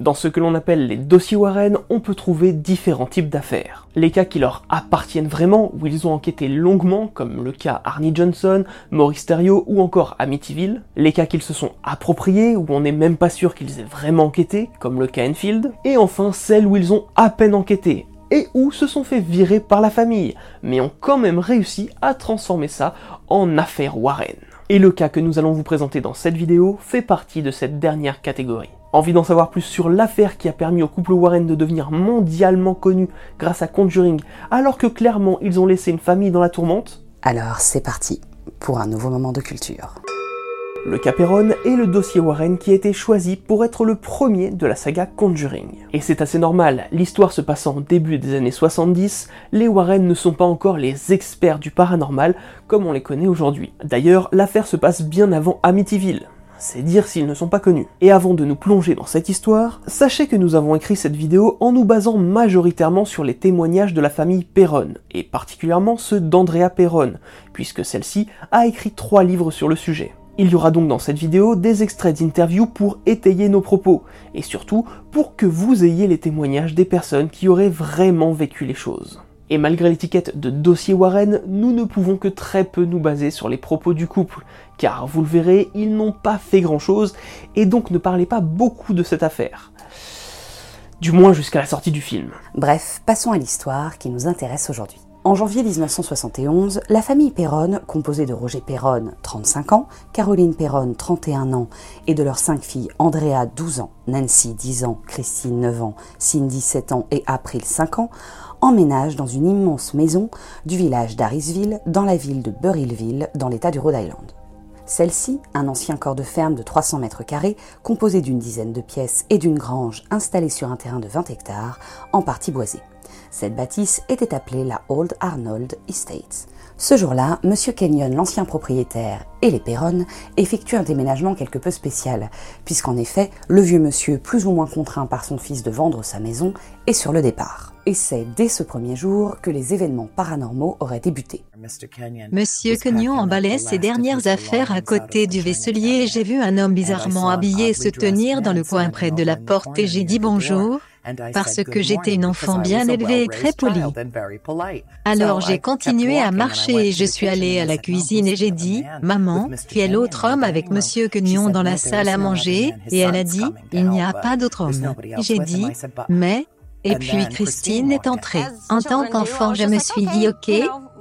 Dans ce que l'on appelle les dossiers Warren, on peut trouver différents types d'affaires. Les cas qui leur appartiennent vraiment, où ils ont enquêté longuement, comme le cas Arnie Johnson, Maurice Theriot ou encore Amityville. Les cas qu'ils se sont appropriés, où on n'est même pas sûr qu'ils aient vraiment enquêté, comme le cas Enfield. Et enfin celles où ils ont à peine enquêté, et où se sont fait virer par la famille, mais ont quand même réussi à transformer ça en affaire Warren. Et le cas que nous allons vous présenter dans cette vidéo fait partie de cette dernière catégorie. Envie d'en savoir plus sur l'affaire qui a permis au couple Warren de devenir mondialement connu grâce à Conjuring, alors que clairement ils ont laissé une famille dans la tourmente Alors c'est parti pour un nouveau moment de culture. Le Caperon est le dossier Warren qui a été choisi pour être le premier de la saga Conjuring. Et c'est assez normal, l'histoire se passant au début des années 70, les Warren ne sont pas encore les experts du paranormal comme on les connaît aujourd'hui. D'ailleurs, l'affaire se passe bien avant Amityville, c'est dire s'ils ne sont pas connus. Et avant de nous plonger dans cette histoire, sachez que nous avons écrit cette vidéo en nous basant majoritairement sur les témoignages de la famille Perron, et particulièrement ceux d'Andrea Perron, puisque celle-ci a écrit trois livres sur le sujet. Il y aura donc dans cette vidéo des extraits d'interviews pour étayer nos propos, et surtout pour que vous ayez les témoignages des personnes qui auraient vraiment vécu les choses. Et malgré l'étiquette de dossier Warren, nous ne pouvons que très peu nous baser sur les propos du couple, car vous le verrez, ils n'ont pas fait grand chose, et donc ne parlez pas beaucoup de cette affaire. Du moins jusqu'à la sortie du film. Bref, passons à l'histoire qui nous intéresse aujourd'hui. En janvier 1971, la famille Perron, composée de Roger Perron, 35 ans, Caroline Perron, 31 ans, et de leurs cinq filles Andrea, 12 ans, Nancy, 10 ans, Christine, 9 ans, Cindy, 7 ans et April, 5 ans, emménagent dans une immense maison du village d'Harrisville, dans la ville de Burrillville, dans l'état du Rhode Island. Celle-ci, un ancien corps de ferme de 300 mètres carrés, composé d'une dizaine de pièces et d'une grange installée sur un terrain de 20 hectares, en partie boisé. Cette bâtisse était appelée la Old Arnold Estates. Ce jour-là, M. Kenyon, l'ancien propriétaire, et les Perron effectuent un déménagement quelque peu spécial, puisqu'en effet, le vieux monsieur, plus ou moins contraint par son fils de vendre sa maison, est sur le départ. Et c'est dès ce premier jour que les événements paranormaux auraient débuté. Monsieur Kenyon emballait ses dernières affaires à côté du vaisselier et j'ai vu un homme bizarrement habillé se tenir dans le coin près de la porte et j'ai dit bonjour parce que j'étais une enfant bien élevée et très polie. Alors j'ai continué à marcher et je suis allée à la cuisine et j'ai dit, Maman, qui est l'autre homme avec Monsieur Kenyon dans la salle à manger Et elle a dit, Il n'y a pas d'autre homme. J'ai dit, Mais, et puis Christine est entrée. En tant qu'enfant, je me suis dit, OK,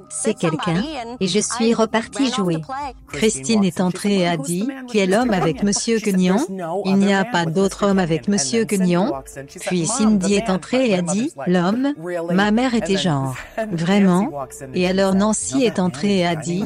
c'est quelqu'un, et je suis repartie jouer. Christine est entrée et a dit, qui est l'homme avec Monsieur Kenyon Il n'y a pas d'autre homme avec Monsieur Kenyon. Puis Cindy est entrée et a dit, l'homme, ma mère était genre, vraiment? Et alors Nancy est entrée et a dit,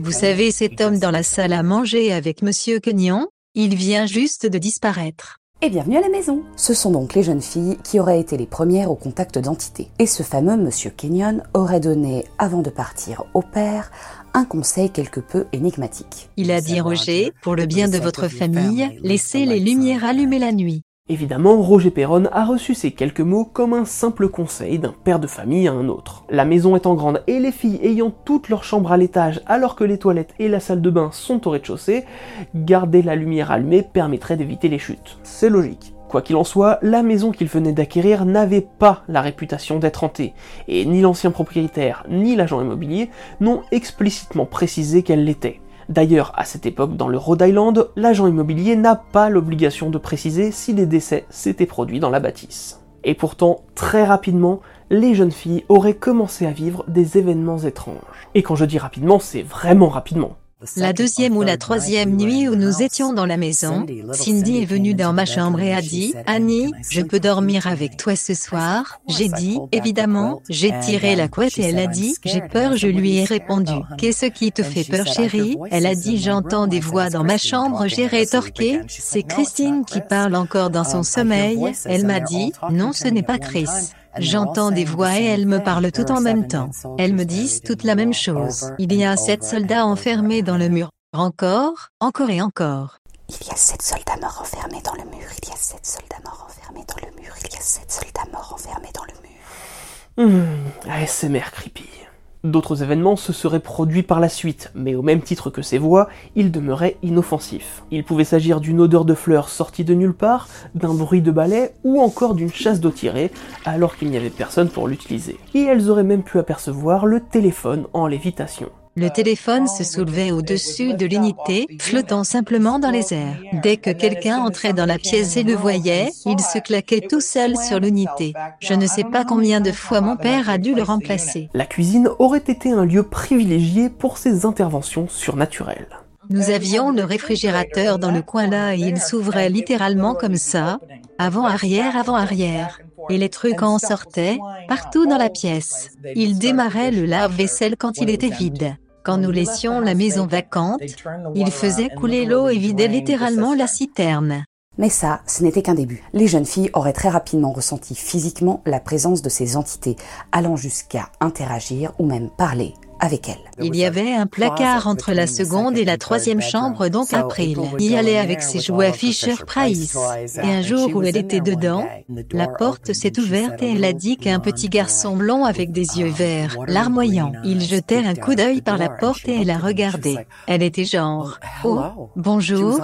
vous savez cet homme dans la salle à manger avec Monsieur Kenyon Il vient juste de disparaître. Et bienvenue à la maison Ce sont donc les jeunes filles qui auraient été les premières au contact d'entités. Et ce fameux Monsieur Kenyon aurait donné, avant de partir au père, un conseil quelque peu énigmatique. Il a dit Roger, pour le bien de votre famille, laissez les lumières allumées la nuit. Évidemment, Roger Perron a reçu ces quelques mots comme un simple conseil d'un père de famille à un autre. La maison étant grande et les filles ayant toutes leurs chambres à l'étage alors que les toilettes et la salle de bain sont au rez-de-chaussée, garder la lumière allumée permettrait d'éviter les chutes. C'est logique. Quoi qu'il en soit, la maison qu'il venait d'acquérir n'avait pas la réputation d'être hantée, et ni l'ancien propriétaire ni l'agent immobilier n'ont explicitement précisé qu'elle l'était. D'ailleurs, à cette époque, dans le Rhode Island, l'agent immobilier n'a pas l'obligation de préciser si des décès s'étaient produits dans la bâtisse. Et pourtant, très rapidement, les jeunes filles auraient commencé à vivre des événements étranges. Et quand je dis rapidement, c'est vraiment rapidement. La deuxième ou la troisième nuit où nous étions dans la maison, Cindy est venue dans ma chambre et a dit, Annie, je peux dormir avec toi ce soir. J'ai dit, évidemment, j'ai tiré la couette et elle a dit, j'ai peur, je lui ai répondu, qu'est-ce qui te fait peur chérie? Elle a dit, j'entends des voix dans ma chambre, j'ai rétorqué, c'est Christine qui parle encore dans son sommeil, elle m'a dit, non ce n'est pas Chris. J'entends des voix et elles me parlent tout en même temps. Elles me disent toutes la même chose. Il y a sept soldats enfermés dans le mur. Encore, encore et encore. Il y a sept soldats morts enfermés dans le mur. Il y a sept soldats morts enfermés dans le mur. Il y a sept soldats morts enfermés dans le mur. Mmh, ASMR creepy. D'autres événements se seraient produits par la suite, mais au même titre que ces voix, ils demeuraient inoffensifs. Il pouvait s'agir d'une odeur de fleurs sortie de nulle part, d'un bruit de balai ou encore d'une chasse d'eau tirée, alors qu'il n'y avait personne pour l'utiliser. Et elles auraient même pu apercevoir le téléphone en lévitation. Le téléphone se soulevait au-dessus de l'unité, flottant simplement dans les airs. Dès que quelqu'un entrait dans la pièce et le voyait, il se claquait tout seul sur l'unité. Je ne sais pas combien de fois mon père a dû le remplacer. La cuisine aurait été un lieu privilégié pour ces interventions surnaturelles. Nous avions le réfrigérateur dans le coin là et il s'ouvrait littéralement comme ça, avant-arrière, avant-arrière. Et les trucs en sortaient, partout dans la pièce. Il démarrait le lave-vaisselle quand il était vide. Quand nous laissions la maison vacante, il faisait couler l'eau et vidait littéralement la citerne. Mais ça, ce n'était qu'un début. Les jeunes filles auraient très rapidement ressenti physiquement la présence de ces entités, allant jusqu'à interagir ou même parler avec elle. Il y avait un placard entre la seconde et la troisième chambre, donc April y allait avec ses jouets Fisher Price. Et un jour où elle était dedans, la porte s'est ouverte et elle a dit qu'un petit garçon blond avec des yeux verts, larmoyant. Il jetait un coup d'œil par la porte et elle a regardé. Elle était genre, oh, bonjour.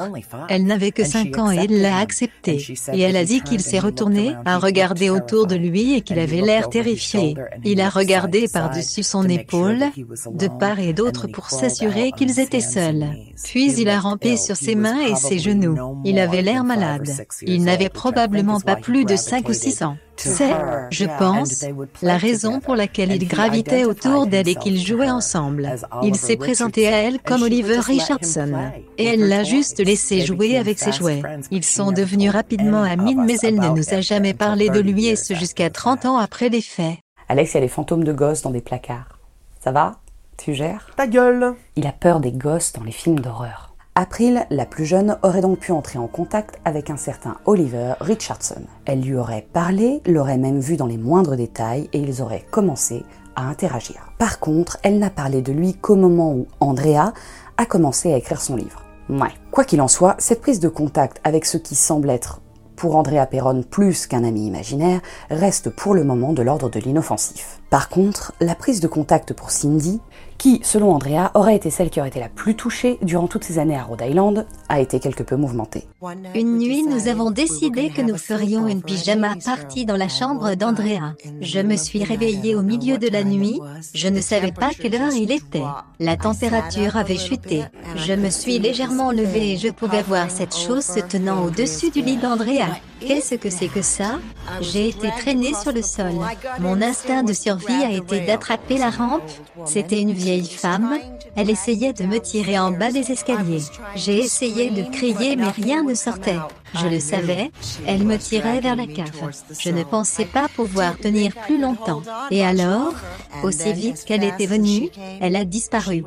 Elle n'avait que cinq ans et il l'a accepté. Et elle a dit qu'il s'est retourné, a regardé autour de lui et qu'il avait l'air terrifié. Il a regardé par-dessus son épaule, de part et d'autre pour s'assurer qu'ils étaient seuls. Puis il a rampé sur ses mains et ses genoux. Il avait l'air malade. Il n'avait probablement pas plus de 5 ou 6 ans. C'est, je pense, la raison pour laquelle il gravitait autour d'elle et qu'ils jouaient ensemble. Il s'est présenté à elle comme Oliver Richardson. Et elle l'a juste laissé jouer avec ses jouets. Ils sont devenus rapidement amis, mais elle ne nous a jamais parlé de lui et ce jusqu'à 30 ans après les faits. Alex, il y a les fantômes de gosses dans des placards. Ça va? Tu gères? Ta gueule Il a peur des gosses dans les films d'horreur. April, la plus jeune, aurait donc pu entrer en contact avec un certain Oliver Richardson. Elle lui aurait parlé, l'aurait même vu dans les moindres détails et ils auraient commencé à interagir. Par contre, elle n'a parlé de lui qu'au moment où Andrea a commencé à écrire son livre. Ouais. Quoi qu'il en soit, cette prise de contact avec ce qui semble être pour Andrea Perron plus qu'un ami imaginaire, reste pour le moment de l'ordre de l'inoffensif. Par contre, la prise de contact pour Cindy, qui, selon Andrea, aurait été celle qui aurait été la plus touchée durant toutes ces années à Rhode Island, a été quelque peu mouvementée. Une nuit, nous avons décidé que nous ferions une pyjama party dans la chambre d'Andrea. Je me suis réveillée au milieu de la nuit, je ne savais pas quelle heure il était. La température avait chuté. Je me suis légèrement levée et je pouvais voir cette chose se tenant au-dessus du lit d'Andrea. Qu'est-ce que c'est que ça? J'ai été traînée sur le sol. Mon instinct de survie a été d'attraper la rampe. C'était une vieille femme. Elle essayait de me tirer en bas des escaliers. J'ai essayé de crier mais rien ne sortait. Je le savais, elle me tirait vers la cave. Je ne pensais pas pouvoir tenir plus longtemps. Et alors, aussi vite qu'elle était venue, elle a disparu.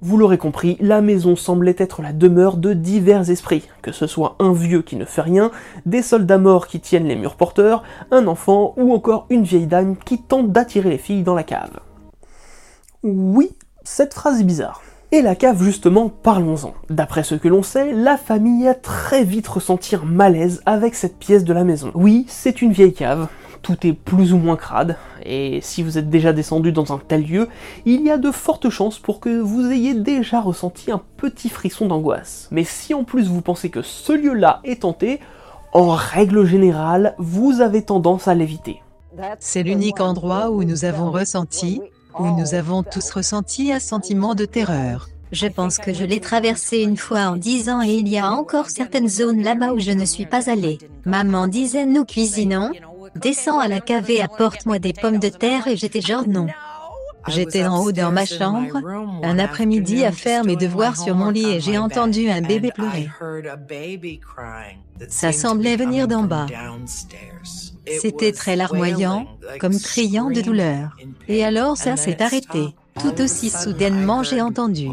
Vous l'aurez compris, la maison semblait être la demeure de divers esprits, que ce soit un vieux qui ne fait rien, des soldats morts qui tiennent les murs porteurs, un enfant ou encore une vieille dame qui tente d'attirer les filles dans la cave. Oui, Cette phrase est bizarre. Et la cave justement, parlons-en. D'après ce que l'on sait, la famille a très vite ressenti un malaise avec cette pièce de la maison. Oui, c'est une vieille cave, tout est plus ou moins crade, et si vous êtes déjà descendu dans un tel lieu, il y a de fortes chances pour que vous ayez déjà ressenti un petit frisson d'angoisse. Mais si en plus vous pensez que ce lieu-là est tenté, en règle générale, vous avez tendance à l'éviter. C'est l'unique endroit où nous avons ressenti, où nous avons tous ressenti un sentiment de terreur. Je pense que je l'ai traversé une fois en dix ans et il y a encore certaines zones là-bas où je ne suis pas allée. Maman disait nous cuisinons, descends à la cave et apporte-moi des pommes de terre et j'étais genre non. J'étais en haut dans ma chambre, un après-midi à faire mes devoirs sur mon lit et j'ai entendu un bébé pleurer. Ça semblait venir d'en bas. C'était très larmoyant, comme criant de douleur. Et alors ça s'est arrêté. Tout aussi soudainement j'ai entendu.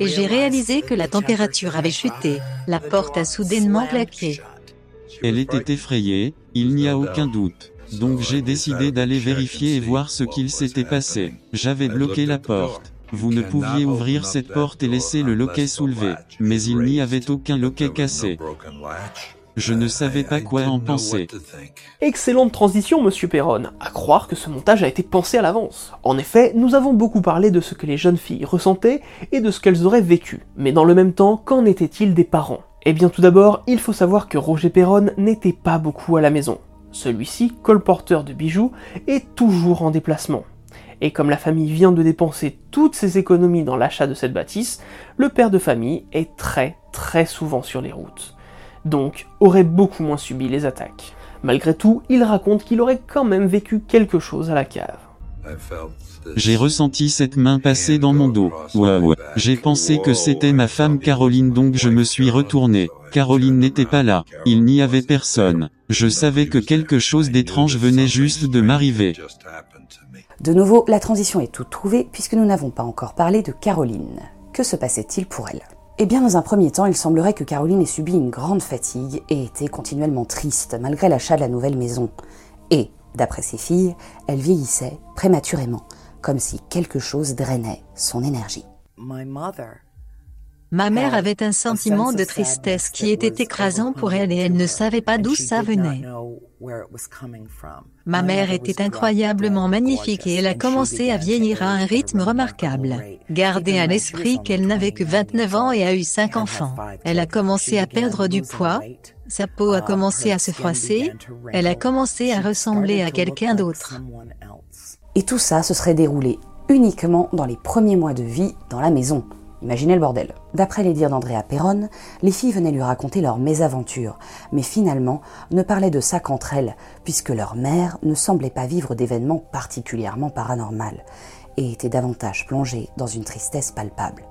Et j'ai réalisé que la température avait chuté. La porte a soudainement claqué. Elle était effrayée, il n'y a aucun doute. Donc j'ai décidé d'aller vérifier et voir ce qu'il s'était passé. J'avais bloqué la porte. Vous ne pouviez ouvrir cette porte et laisser le loquet soulevé, mais il n'y avait aucun loquet cassé. Je ne savais pas quoi en penser. Excellente transition, monsieur Perron, à croire que ce montage a été pensé à l'avance. En effet, nous avons beaucoup parlé de ce que les jeunes filles ressentaient et de ce qu'elles auraient vécu. Mais dans le même temps, qu'en était-il des parents? Eh bien tout d'abord, il faut savoir que Roger Perron n'était pas beaucoup à la maison. Celui-ci, colporteur de bijoux, est toujours en déplacement. Et comme la famille vient de dépenser toutes ses économies dans l'achat de cette bâtisse, le père de famille est très très souvent sur les routes donc aurait beaucoup moins subi les attaques. Malgré tout, il raconte qu'il aurait quand même vécu quelque chose à la cave. J'ai ressenti cette main passer dans mon dos. Waouh. J'ai pensé que c'était ma femme Caroline donc je me suis retourné. Caroline n'était pas là. Il n'y avait personne. Je savais que quelque chose d'étrange venait juste de m'arriver. De nouveau, la transition est toute trouvée puisque nous n'avons pas encore parlé de Caroline. Que se passait-il pour elle? Eh bien, dans un premier temps, il semblerait que Caroline ait subi une grande fatigue et était continuellement triste malgré l'achat de la nouvelle maison. Et, d'après ses filles, elle vieillissait prématurément, comme si quelque chose drainait son énergie. Ma mère avait un sentiment de tristesse qui était écrasant pour elle et elle ne savait pas d'où ça venait. Ma mère était incroyablement magnifique et elle a commencé à vieillir à un rythme remarquable. Gardez à l'esprit qu'elle n'avait que 29 ans et a eu 5 enfants. Elle a commencé à perdre du poids, sa peau a commencé à se froisser, elle a commencé à ressembler à quelqu'un d'autre. Et tout ça se serait déroulé uniquement dans les premiers mois de vie dans la maison. Imaginez le bordel. D'après les dires d'Andrea Perron, les filles venaient lui raconter leurs mésaventures, mais finalement ne parlaient de ça qu'entre elles, puisque leur mère ne semblait pas vivre d'événements particulièrement paranormaux, et était davantage plongée dans une tristesse palpable.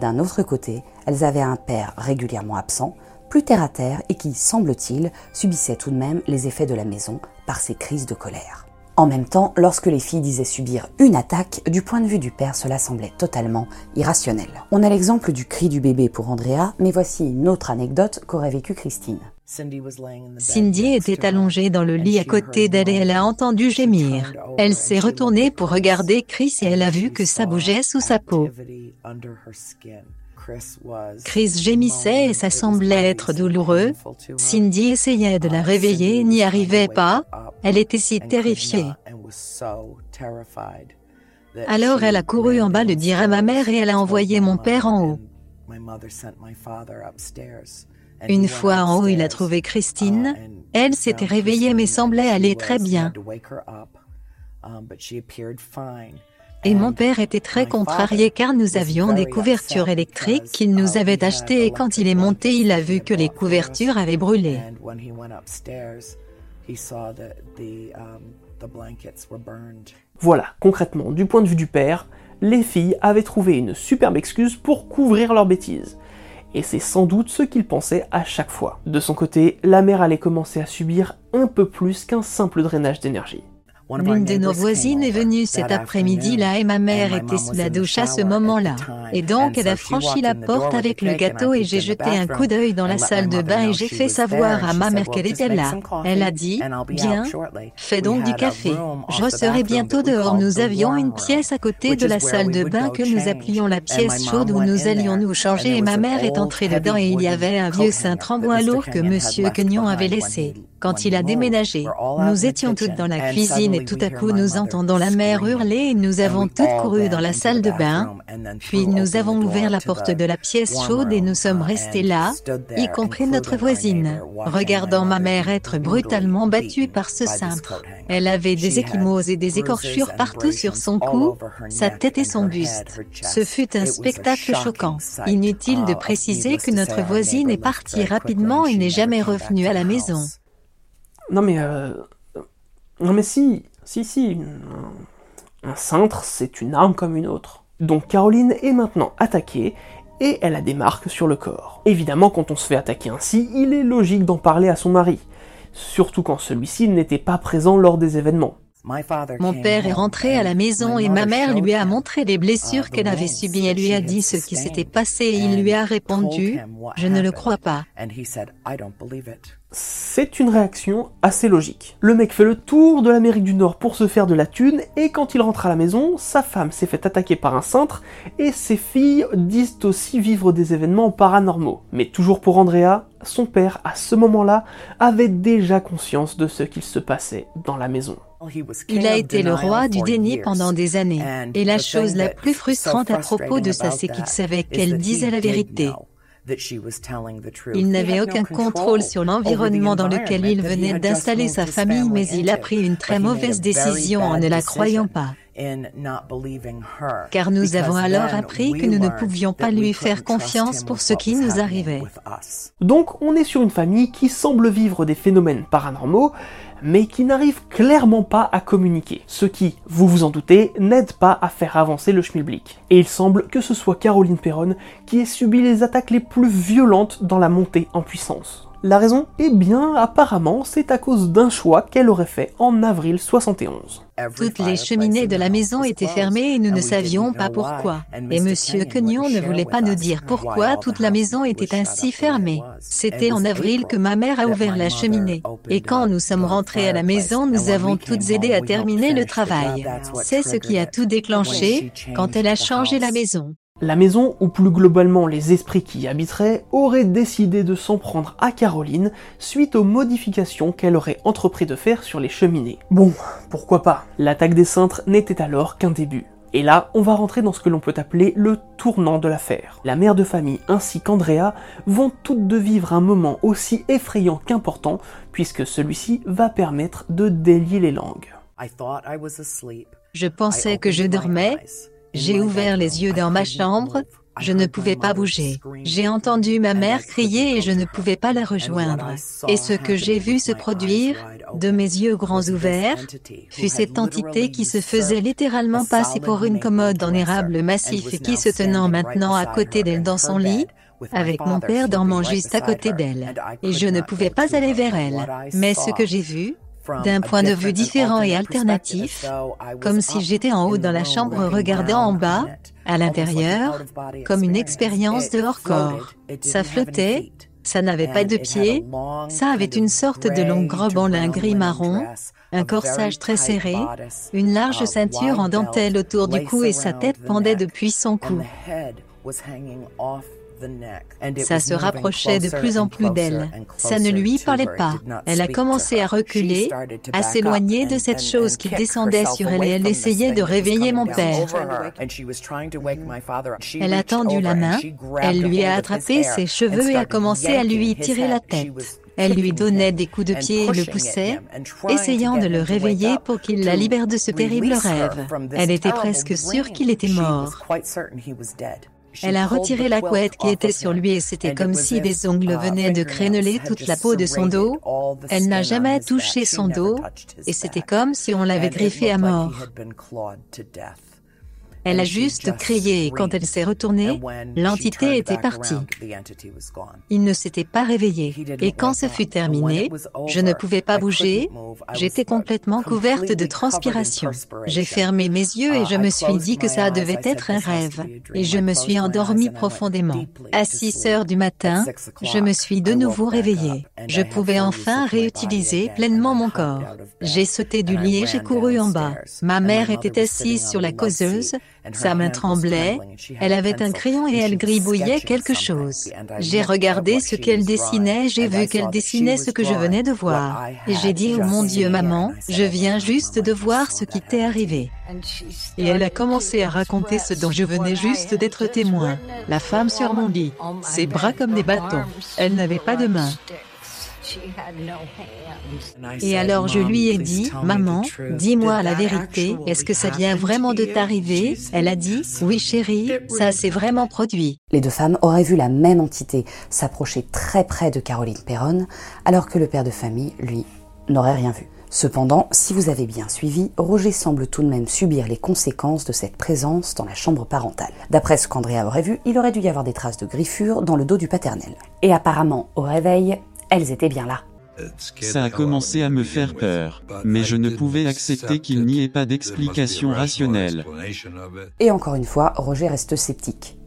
D'un autre côté, elles avaient un père régulièrement absent, plus terre à terre et qui, semble-t-il, subissait tout de même les effets de la maison par ses crises de colère. En même temps, lorsque les filles disaient subir une attaque, du point de vue du père, cela semblait totalement irrationnel. On a l'exemple du cri du bébé pour Andrea, mais voici une autre anecdote qu'aurait vécue Christine. Cindy était allongée dans le lit à côté d'elle et elle a entendu gémir. Elle s'est retournée pour regarder Chris et elle a vu que ça bougeait sous sa peau. Chris gémissait et ça semblait être douloureux. Cindy essayait de la réveiller n'y arrivait pas. Elle était si terrifiée. Alors elle a couru en bas le dire à ma mère et elle a envoyé mon père en haut. Une fois en haut, il a trouvé Christine. Elle s'était réveillée mais semblait aller très bien. Et mon père était très contrarié car nous avions des couvertures électriques qu'il nous avait achetées et quand il est monté, il a vu que les couvertures avaient brûlé. Voilà, concrètement, du point de vue du père, les filles avaient trouvé une superbe excuse pour couvrir leurs bêtises. Et c'est sans doute ce qu'il pensait à chaque fois. De son côté, la mère allait commencer à subir un peu plus qu'un simple drainage d'énergie. L'une de nos voisines est venue cet après-midi-là et ma mère était sous la douche à ce moment-là. Et donc elle a franchi la porte avec le gâteau et j'ai jeté un coup d'œil dans la salle de bain et j'ai fait savoir à ma mère qu'elle était là. Elle a dit, bien, fais donc du café. Je serai bientôt dehors. Nous avions une pièce à côté de la salle de bain que nous appelions la pièce chaude où nous allions nous changer et ma mère est entrée dedans et il y avait un vieux saint tremblant lourd que monsieur Quignon avait laissé. Quand il a déménagé, nous étions toutes dans la cuisine et tout à coup nous entendons la mère hurler et nous avons toutes couru dans la salle de bain. Puis nous avons ouvert la porte de la pièce chaude et nous sommes restés là, y compris notre voisine, regardant ma mère être brutalement battue par ce cintre. Elle avait des échymoses et des écorchures partout sur son cou, sa tête et son buste. Ce fut un spectacle choquant. Inutile de préciser que notre voisine est partie rapidement et n'est jamais revenue à la maison. Non mais... Euh... Non mais si, si, si. Un cintre, c'est une arme comme une autre. Donc Caroline est maintenant attaquée et elle a des marques sur le corps. Évidemment, quand on se fait attaquer ainsi, il est logique d'en parler à son mari, surtout quand celui-ci n'était pas présent lors des événements. Mon père est rentré à la maison et ma mère lui a montré les blessures qu'elle avait subies. Elle lui a dit ce qui s'était passé et il lui a répondu ⁇ Je ne le crois pas ⁇ c'est une réaction assez logique. Le mec fait le tour de l'Amérique du Nord pour se faire de la thune, et quand il rentre à la maison, sa femme s'est fait attaquer par un cintre, et ses filles disent aussi vivre des événements paranormaux. Mais toujours pour Andrea, son père, à ce moment-là, avait déjà conscience de ce qu'il se passait dans la maison. Il a été le roi du déni pendant des années, et la chose la plus frustrante à propos de ça, c'est qu'il savait qu'elle disait la vérité. Il n'avait aucun contrôle sur l'environnement dans lequel il venait d'installer sa famille, mais il a pris une très mauvaise décision en ne la croyant pas. Car nous avons alors appris que nous ne pouvions pas lui faire confiance pour ce qui nous arrivait. Donc on est sur une famille qui semble vivre des phénomènes paranormaux, mais qui n'arrive clairement pas à communiquer, ce qui, vous vous en doutez, n'aide pas à faire avancer le schmilblick. Et il semble que ce soit Caroline Perron qui ait subi les attaques les plus violentes dans la montée en puissance. La raison Eh bien, apparemment, c'est à cause d'un choix qu'elle aurait fait en avril 71. Toutes les cheminées de la maison étaient fermées et nous ne savions pas pourquoi. Et Monsieur Quignon ne voulait pas nous dire pourquoi toute la maison était ainsi fermée. C'était en avril que ma mère a ouvert la cheminée. Et quand nous sommes rentrés à la maison, nous avons toutes aidé à terminer le travail. C'est ce qui a tout déclenché quand elle a changé la maison. La maison, ou plus globalement les esprits qui y habiteraient, auraient décidé de s'en prendre à Caroline suite aux modifications qu'elle aurait entrepris de faire sur les cheminées. Bon, pourquoi pas? L'attaque des cintres n'était alors qu'un début. Et là, on va rentrer dans ce que l'on peut appeler le tournant de l'affaire. La mère de famille ainsi qu'Andrea vont toutes deux vivre un moment aussi effrayant qu'important, puisque celui-ci va permettre de délier les langues. Je pensais que je dormais, j'ai ouvert les yeux dans ma chambre, je ne pouvais pas bouger. J'ai entendu ma mère crier et je ne pouvais pas la rejoindre. Et ce que j'ai vu se produire, de mes yeux grands ouverts, fut cette entité qui se faisait littéralement passer pour une commode en érable massif et qui se tenant maintenant à côté d'elle dans son lit, avec mon père dormant juste à côté d'elle. Et je ne pouvais pas aller vers elle. Mais ce que j'ai vu, d'un point de vue différent et alternatif, comme si j'étais en haut dans la chambre regardant en bas, à l'intérieur, comme une expérience de hors-corps. Ça flottait, ça n'avait pas de pieds, ça avait une sorte de longue robe en lin gris marron, un corsage très serré, une large ceinture en dentelle autour du cou et sa tête pendait depuis son cou. Ça se rapprochait de plus en plus d'elle. Ça ne lui parlait pas. Elle a commencé à reculer, à s'éloigner de cette chose qui descendait sur elle et elle essayait de réveiller mon père. Elle a tendu la main, elle lui a attrapé ses cheveux et a commencé à lui tirer la tête. Elle lui donnait des coups de pied et le poussait, essayant de le réveiller pour qu'il la libère de ce terrible rêve. Elle était presque sûre qu'il était mort. Elle a retiré la couette qui était sur lui et c'était comme si des ongles venaient de créneler toute la peau de son dos. Elle n'a jamais touché son dos et c'était comme si on l'avait griffé à mort. Elle a juste crié et quand elle s'est retournée, l'entité était partie. Il ne s'était pas réveillé. Et quand ce fut terminé, je ne pouvais pas bouger. J'étais complètement couverte de transpiration. J'ai fermé mes yeux et je me suis dit que ça devait être un rêve. Et je me suis endormie profondément. À 6 heures du matin, je me suis de nouveau réveillée. Je pouvais enfin réutiliser pleinement mon corps. J'ai sauté du lit et j'ai couru en bas. Ma mère était assise sur la causeuse, sa main tremblait, elle avait un crayon et elle gribouillait quelque chose. J'ai regardé ce qu'elle dessinait, j'ai vu qu'elle dessinait ce que je venais de voir. Et j'ai dit, oh mon Dieu, maman, je viens juste de voir ce qui t'est arrivé. Et elle a commencé à raconter ce dont je venais juste d'être témoin. La femme sur mon lit, ses bras comme des bâtons. Elle n'avait pas de main. Et alors je lui ai dit, Maman, dis-moi la vérité, est-ce que ça vient vraiment de t'arriver? Elle a dit, Oui chérie, ça s'est vraiment produit. Les deux femmes auraient vu la même entité s'approcher très près de Caroline Perron, alors que le père de famille, lui, n'aurait rien vu. Cependant, si vous avez bien suivi, Roger semble tout de même subir les conséquences de cette présence dans la chambre parentale. D'après ce qu'Andrea aurait vu, il aurait dû y avoir des traces de griffures dans le dos du paternel. Et apparemment, au réveil, elles étaient bien là. Ça a commencé à me faire peur, mais je ne pouvais accepter qu'il n'y ait pas d'explication rationnelle. Et encore une fois, Roger reste sceptique.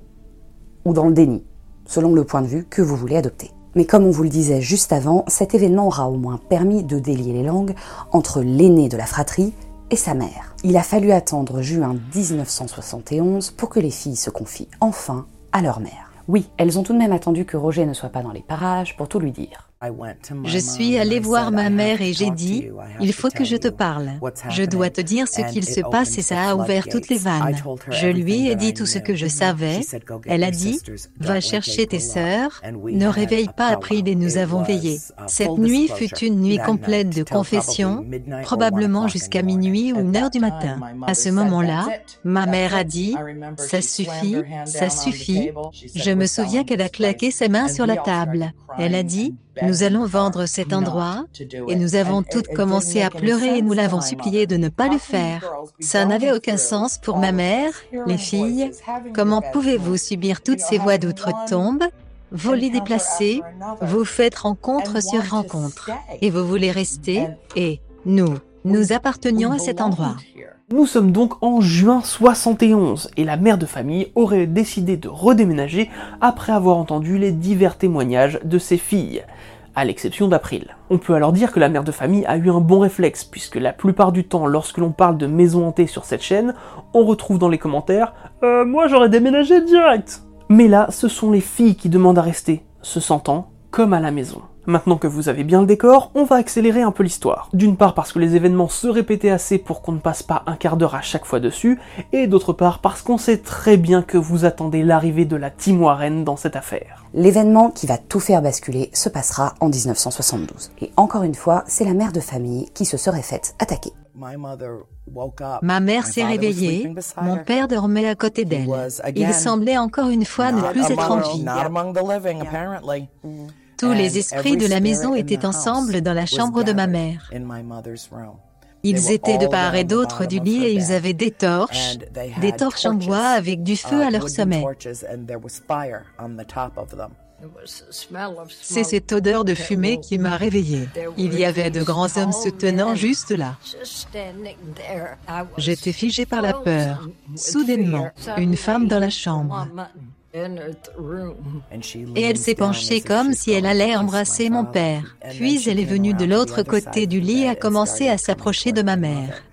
Ou dans le déni, selon le point de vue que vous voulez adopter. Mais comme on vous le disait juste avant, cet événement aura au moins permis de délier les langues entre l'aîné de la fratrie et sa mère. Il a fallu attendre juin 1971 pour que les filles se confient enfin à leur mère. Oui, elles ont tout de même attendu que Roger ne soit pas dans les parages pour tout lui dire. Je suis allée voir ma mère et j'ai dit, il faut que je te parle. Je dois te dire ce qu'il se passe et ça a ouvert toutes les vannes. Je lui ai dit tout ce que je savais. Elle a dit, va chercher tes sœurs, ne réveille pas April et nous avons veillé. Cette nuit fut une nuit complète de confession, probablement jusqu'à minuit ou une heure du matin. À ce moment-là, ma mère a dit, ça suffit, ça suffit. Je me souviens qu'elle a claqué ses mains sur la table. Elle a dit, nous allons vendre cet endroit et nous avons toutes commencé à pleurer et nous l'avons supplié de ne pas le faire. Ça n'avait aucun sens pour ma mère, les filles. Comment pouvez-vous subir toutes ces voix d'outre-tombe? Vous les déplacez, vous faites rencontre sur rencontre et vous voulez rester et nous, nous appartenions à cet endroit. Nous sommes donc en juin 71 et la mère de famille aurait décidé de redéménager après avoir entendu les divers témoignages de ses filles, à l'exception d'April. On peut alors dire que la mère de famille a eu un bon réflexe puisque la plupart du temps lorsque l'on parle de maison hantée sur cette chaîne, on retrouve dans les commentaires euh, moi j'aurais déménagé direct ». Mais là, ce sont les filles qui demandent à rester, se sentant comme à la maison. Maintenant que vous avez bien le décor, on va accélérer un peu l'histoire. D'une part parce que les événements se répétaient assez pour qu'on ne passe pas un quart d'heure à chaque fois dessus, et d'autre part parce qu'on sait très bien que vous attendez l'arrivée de la Team Warren dans cette affaire. L'événement qui va tout faire basculer se passera en 1972. Et encore une fois, c'est la mère de famille qui se serait faite attaquer. Ma mère s'est réveillée, mon père dormait à côté d'elle. Il semblait encore une fois ne plus être en vie. Tous les esprits de la maison étaient ensemble dans la chambre de ma mère. Ils étaient de part et d'autre du lit et ils avaient des torches, des torches en bois avec du feu à leur sommet. C'est cette odeur de fumée qui m'a réveillée. Il y avait de grands hommes se tenant juste là. J'étais figée par la peur. Soudainement, une femme dans la chambre. Et elle s'est penchée comme si elle allait embrasser mon père. Puis elle est venue de l'autre côté du lit et a commencé à s'approcher de ma mère.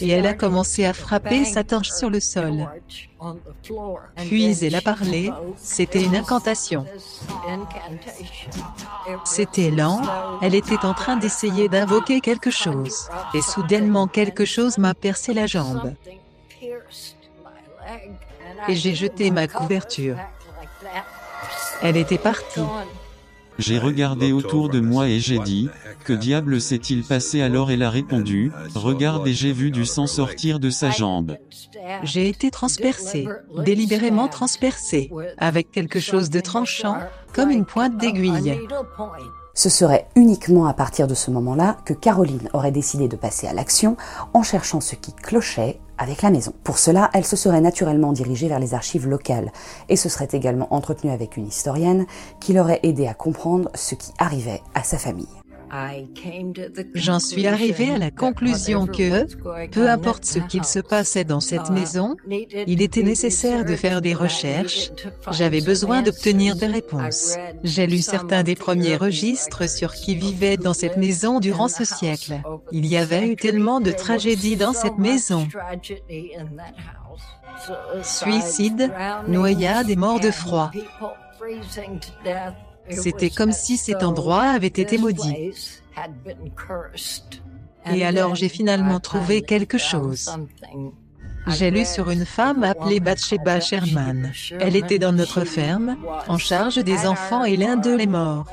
Et elle a commencé à frapper sa torche sur le sol. Puis elle a parlé, c'était une incantation. C'était lent, elle était en train d'essayer d'invoquer quelque chose. Et soudainement quelque chose m'a percé la jambe et j'ai jeté ma couverture. Elle était partie. J'ai regardé autour de moi et j'ai dit, que diable s'est-il passé alors? Elle a répondu, regarde et j'ai vu du sang sortir de sa jambe. J'ai été transpercée, délibérément transpercée, avec quelque chose de tranchant, comme une pointe d'aiguille. Ce serait uniquement à partir de ce moment-là que Caroline aurait décidé de passer à l'action en cherchant ce qui clochait avec la maison. Pour cela, elle se serait naturellement dirigée vers les archives locales et se serait également entretenue avec une historienne qui l'aurait aidé à comprendre ce qui arrivait à sa famille. J'en suis arrivée à la conclusion que, peu importe ce qu'il se passait dans cette maison, il était nécessaire de faire des recherches. J'avais besoin d'obtenir des réponses. J'ai lu certains des premiers registres sur qui vivait dans cette maison durant ce siècle. Il y avait eu tellement de tragédies dans cette maison. Suicide, noyade et mort de froid. C'était comme si cet endroit avait été maudit. Et alors j'ai finalement trouvé quelque chose. J'ai lu sur une femme appelée Bathsheba Sherman. Elle était dans notre ferme, en charge des enfants et l'un d'eux est mort.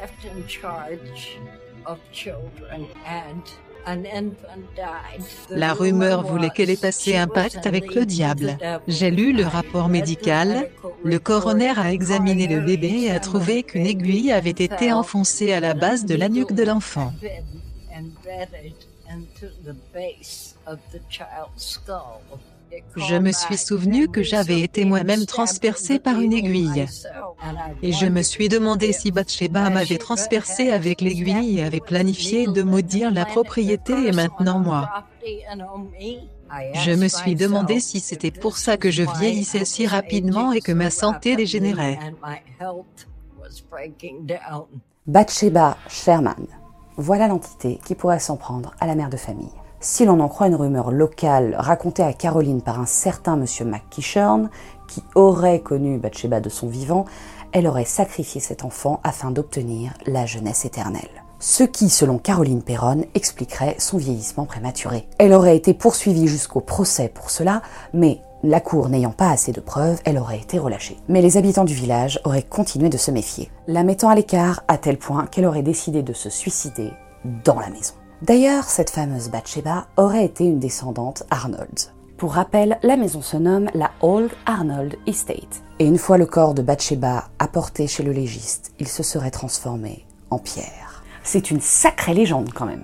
La rumeur voulait qu'elle ait passé un pacte avec le diable. J'ai lu le rapport médical. Le coroner a examiné le bébé et a trouvé qu'une aiguille avait été enfoncée à la base de la nuque de l'enfant. Je me suis souvenu que j'avais été moi-même transpercé par une aiguille. Et je me suis demandé si Bathsheba m'avait transpercé avec l'aiguille et avait planifié de maudire la propriété et maintenant moi. Je me suis demandé si c'était pour ça que je vieillissais si rapidement et que ma santé dégénérait. Bathsheba Sherman. Voilà l'entité qui pourrait s'en prendre à la mère de famille. Si l'on en croit une rumeur locale racontée à Caroline par un certain monsieur McKishern, qui aurait connu Bathsheba de son vivant, elle aurait sacrifié cet enfant afin d'obtenir la jeunesse éternelle. Ce qui, selon Caroline Perron, expliquerait son vieillissement prématuré. Elle aurait été poursuivie jusqu'au procès pour cela, mais la cour n'ayant pas assez de preuves, elle aurait été relâchée. Mais les habitants du village auraient continué de se méfier, la mettant à l'écart à tel point qu'elle aurait décidé de se suicider dans la maison. D'ailleurs, cette fameuse Bathsheba aurait été une descendante Arnold. Pour rappel, la maison se nomme la Old Arnold Estate. Et une fois le corps de Bathsheba apporté chez le légiste, il se serait transformé en pierre. C'est une sacrée légende quand même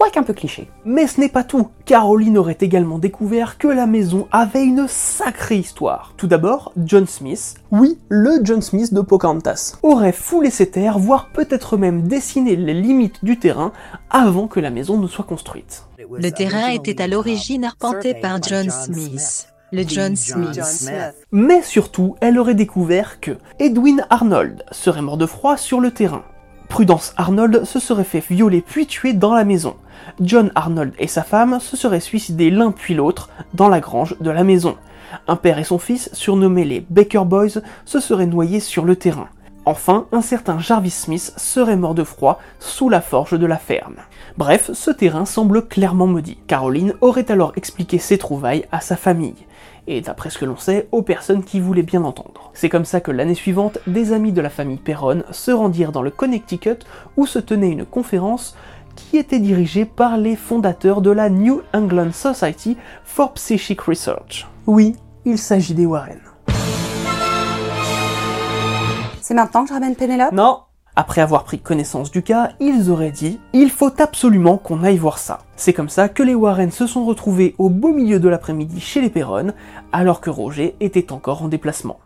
quoique un peu cliché. Mais ce n'est pas tout. Caroline aurait également découvert que la maison avait une sacrée histoire. Tout d'abord, John Smith, oui, le John Smith de Pocahontas, aurait foulé ses terres, voire peut-être même dessiné les limites du terrain avant que la maison ne soit construite. Le terrain était à l'origine arpenté par John Smith. Le John Smith. Mais surtout, elle aurait découvert que Edwin Arnold serait mort de froid sur le terrain. Prudence Arnold se serait fait violer puis tuer dans la maison. John Arnold et sa femme se seraient suicidés l'un puis l'autre dans la grange de la maison. Un père et son fils, surnommés les Baker Boys, se seraient noyés sur le terrain. Enfin, un certain Jarvis Smith serait mort de froid sous la forge de la ferme. Bref, ce terrain semble clairement maudit. Caroline aurait alors expliqué ses trouvailles à sa famille et d'après ce que l'on sait, aux personnes qui voulaient bien entendre. C'est comme ça que l'année suivante, des amis de la famille Perron se rendirent dans le Connecticut où se tenait une conférence qui était dirigée par les fondateurs de la New England Society for Psychic Research. Oui, il s'agit des Warren. C'est maintenant que je ramène Penelope Non, après avoir pris connaissance du cas, ils auraient dit Il faut absolument qu'on aille voir ça. C'est comme ça que les Warren se sont retrouvés au beau milieu de l'après-midi chez les Perron, alors que Roger était encore en déplacement.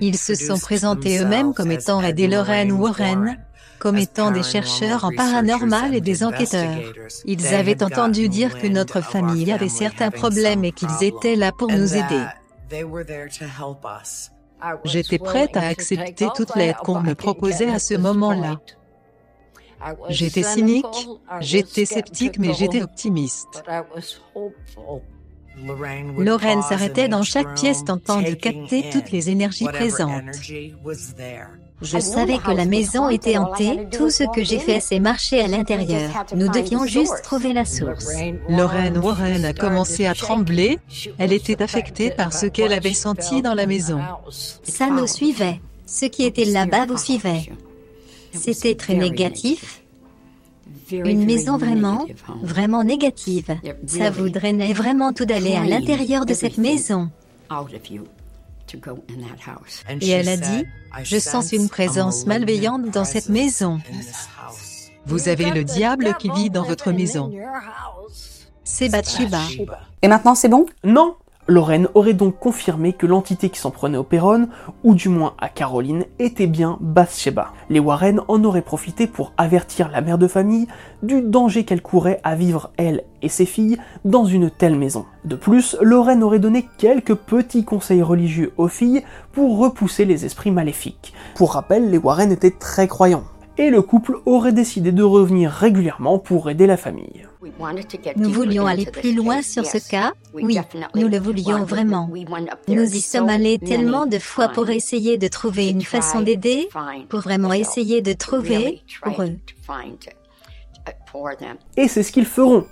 Ils se sont présentés eux-mêmes comme étant Ed et Lorraine Warren, comme étant des chercheurs en paranormal et des enquêteurs. Ils avaient entendu dire que notre famille avait certains problèmes et qu'ils étaient là pour nous aider. J'étais prête à accepter toute l'aide qu'on me proposait à ce moment-là. J'étais cynique, j'étais sceptique, mais j'étais optimiste. Lorraine s'arrêtait dans chaque pièce tentant de capter toutes les énergies présentes. Je savais que la maison était hantée. Tout ce que j'ai fait, c'est marcher à l'intérieur. Nous devions juste trouver la source. Lorraine Warren a commencé à trembler. Elle était affectée par ce qu'elle avait senti dans la maison. Ça nous suivait. Ce qui était là-bas vous suivait. C'était très négatif. Une maison vraiment, vraiment négative. Ça vous drainait vraiment tout d'aller à l'intérieur de cette maison. Et elle a dit, je sens une présence malveillante dans cette maison. Vous avez le diable qui vit dans votre maison. C'est Bathsheba. Et maintenant, c'est bon? Non Lorraine aurait donc confirmé que l'entité qui s'en prenait au Perron, ou du moins à Caroline, était bien Bathsheba. Les Warren en auraient profité pour avertir la mère de famille du danger qu'elle courait à vivre elle et ses filles dans une telle maison. De plus, Lorraine aurait donné quelques petits conseils religieux aux filles pour repousser les esprits maléfiques. Pour rappel, les Warren étaient très croyants et le couple aurait décidé de revenir régulièrement pour aider la famille. Nous voulions aller plus loin sur ce cas. Oui, nous le voulions vraiment. Nous y sommes allés tellement de fois pour essayer de trouver une façon d'aider, pour vraiment essayer de trouver pour eux. Et c'est ce qu'ils feront.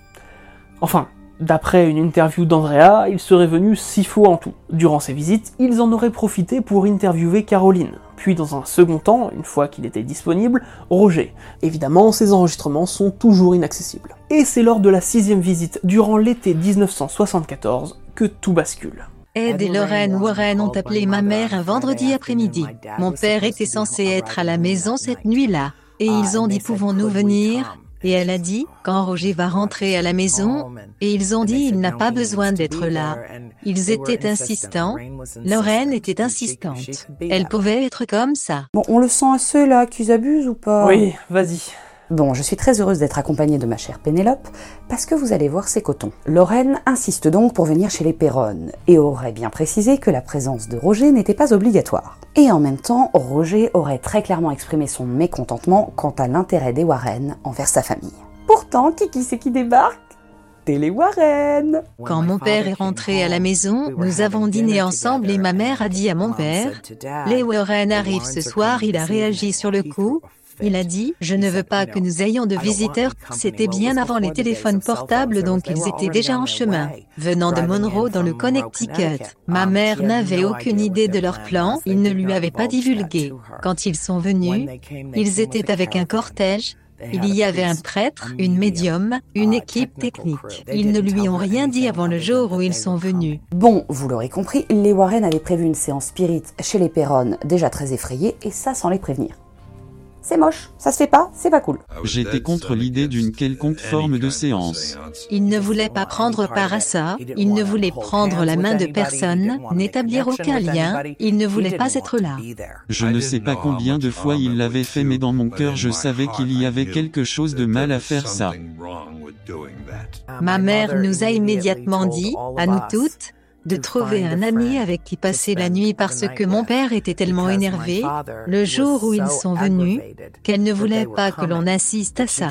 Enfin, D'après une interview d'Andrea, il serait venu six fois en tout. Durant ces visites, ils en auraient profité pour interviewer Caroline. Puis dans un second temps, une fois qu'il était disponible, Roger. Évidemment, ces enregistrements sont toujours inaccessibles. Et c'est lors de la sixième visite, durant l'été 1974, que tout bascule. Ed et Lorraine Warren ont appelé ma mère un vendredi après-midi. Mon père était censé être à la maison cette nuit-là. Et ils ont dit pouvons-nous venir? Et elle a dit, quand Roger va rentrer à la maison, et ils ont dit il n'a pas besoin d'être là. Ils étaient insistants. Lorraine était insistante. Elle pouvait être comme ça. Bon, on le sent à ceux-là qu'ils abusent ou pas? Oui, vas-y. Bon, je suis très heureuse d'être accompagnée de ma chère Pénélope, parce que vous allez voir, c'est coton. Lorraine insiste donc pour venir chez les Perronnes, et aurait bien précisé que la présence de Roger n'était pas obligatoire. Et en même temps, Roger aurait très clairement exprimé son mécontentement quant à l'intérêt des Warren envers sa famille. Pourtant, qui qui c'est qui débarque? Les Warren Quand mon père est rentré à la maison, nous avons dîné ensemble et ma mère a dit à mon père, les Warren arrivent ce soir, il a réagi sur le coup, il a dit, je ne veux pas que nous ayons de visiteurs. C'était bien avant les téléphones portables donc ils étaient déjà en chemin. Venant de Monroe dans le Connecticut, ma mère n'avait aucune idée de leur plan, ils ne lui avaient pas divulgué. Quand ils sont venus, ils étaient avec un cortège, il y avait un prêtre, une médium, une équipe technique. Ils ne lui ont rien dit avant le jour où ils sont venus. Bon, vous l'aurez compris, les Warren avaient prévu une séance spirit chez les Perron déjà très effrayés, et ça sans les prévenir c'est moche, ça se fait pas, c'est pas cool. J'étais contre l'idée d'une quelconque forme de séance. Il ne voulait pas prendre part à ça, il ne voulait prendre la main de personne, n'établir aucun lien, il ne voulait pas être là. Je ne sais pas combien de fois il l'avait fait mais dans mon cœur je savais qu'il y avait quelque chose de mal à faire ça. Ma mère nous a immédiatement dit, à nous toutes, de trouver un ami avec qui passer la nuit parce que mon père était tellement énervé le jour où ils sont venus qu'elle ne voulait pas que l'on assiste à ça.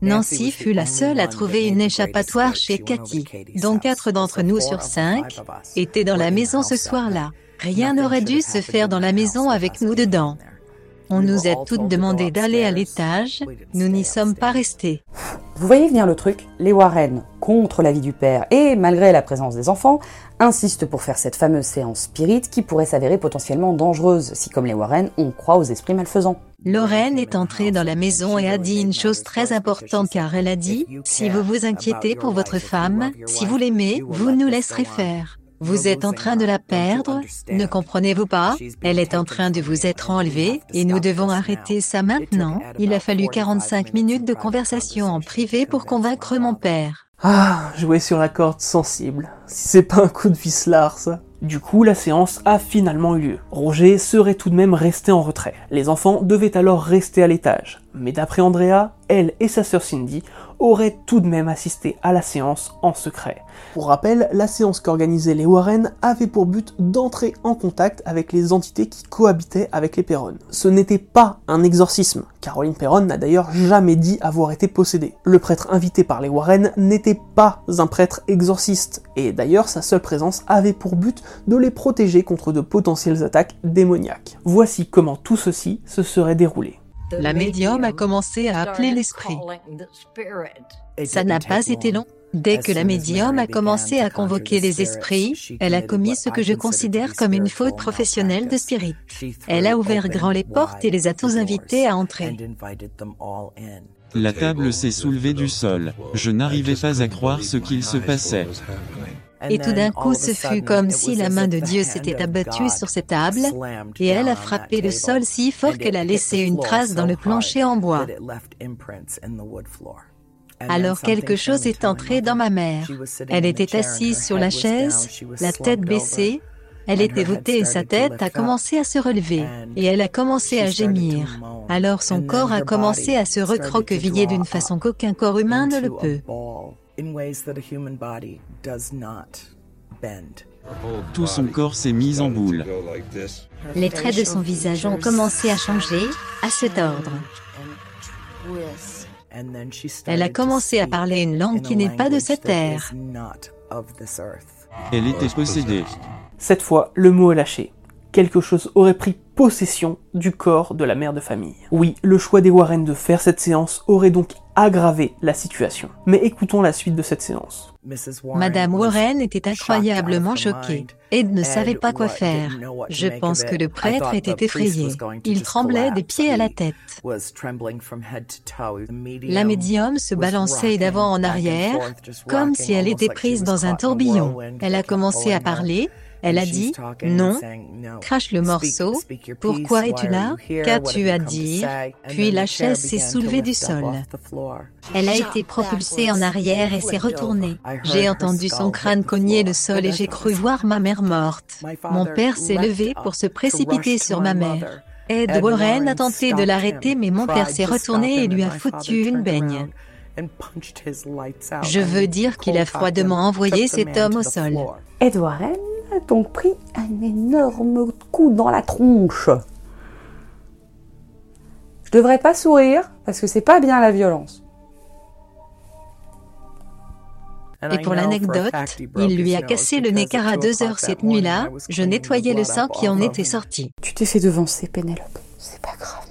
Nancy fut la seule à trouver une échappatoire chez Cathy. Donc quatre d'entre nous sur cinq étaient dans la maison ce soir-là. Rien n'aurait dû se faire dans la maison avec nous dedans. On nous a toutes demandé d'aller à l'étage, nous n'y sommes pas restés. Vous voyez venir le truc Les Warren, contre l'avis du père et malgré la présence des enfants, insistent pour faire cette fameuse séance spirit qui pourrait s'avérer potentiellement dangereuse si, comme les Warren, on croit aux esprits malfaisants. Lorraine est entrée dans la maison et a dit une chose très importante car elle a dit, si vous vous inquiétez pour votre femme, si vous l'aimez, vous nous laisserez faire. Vous êtes en train de la perdre, ne comprenez-vous pas Elle est en train de vous être enlevée et nous devons arrêter ça maintenant. Il a fallu 45 minutes de conversation en privé pour convaincre mon père. Ah, jouer sur la corde sensible. Si c'est pas un coup de vicelard, ça. Du coup, la séance a finalement eu lieu. Roger serait tout de même resté en retrait. Les enfants devaient alors rester à l'étage. Mais d'après Andrea, elle et sa sœur Cindy auraient tout de même assisté à la séance en secret. Pour rappel, la séance qu'organisaient les Warren avait pour but d'entrer en contact avec les entités qui cohabitaient avec les Perron. Ce n'était pas un exorcisme. Caroline Perron n'a d'ailleurs jamais dit avoir été possédée. Le prêtre invité par les Warren n'était pas un prêtre exorciste, et d'ailleurs sa seule présence avait pour but de les protéger contre de potentielles attaques démoniaques. Voici comment tout ceci se serait déroulé. La médium a commencé à appeler l'esprit. Ça n'a pas été long. Dès que la médium a commencé à convoquer les esprits, elle a commis ce que je considère comme une faute professionnelle de spirit. Elle a ouvert grand les portes et les a tous invités à entrer. La table s'est soulevée du sol. Je n'arrivais pas à croire ce qu'il se passait. Et tout d'un coup, ce fut comme si la main de Dieu s'était abattue sur cette table, et elle a frappé le sol si fort qu'elle a laissé une trace dans le plancher en bois. Alors quelque chose est entré dans ma mère. Elle était assise sur la chaise, la tête baissée, elle était voûtée et sa tête a commencé à se relever, et elle a commencé à gémir. Alors son corps a commencé à se recroqueviller d'une façon qu'aucun corps humain ne le peut. Tout son corps s'est mis en boule. Les traits de son visage ont commencé à changer, à se tordre. Elle a commencé à parler une langue qui n'est pas de cette terre. Elle était possédée. Cette fois, le mot est lâché. Quelque chose aurait pris possession du corps de la mère de famille. Oui, le choix des Warren de faire cette séance aurait donc aggravé la situation. Mais écoutons la suite de cette séance. Madame Warren était incroyablement choquée. Ed ne savait pas quoi faire. Je pense que le prêtre était effrayé. Il tremblait des pieds à la tête. La médium se balançait d'avant en arrière, comme si elle était prise dans un tourbillon. Elle a commencé à parler, elle a dit non, crache le morceau, pourquoi es-tu là? Qu'as-tu à dire Puis la chaise s'est soulevée du sol. Elle a été propulsée en arrière et s'est retournée. J'ai entendu son crâne cogner le sol et j'ai cru voir ma mère morte. Mon père s'est levé pour se précipiter sur ma mère. Ed Warren a tenté de l'arrêter, mais mon père s'est retourné et lui a foutu une baigne. Je veux dire qu'il a froidement envoyé cet homme au sol. Ed Warren a donc pris un énorme coup dans la tronche. Je devrais pas sourire parce que c'est pas bien la violence. Et pour l'anecdote, il lui a cassé le nez car à deux heures cette nuit-là, je nettoyais le sang qui en était sorti. Tu t'es fait devancer, Pénélope. C'est pas grave.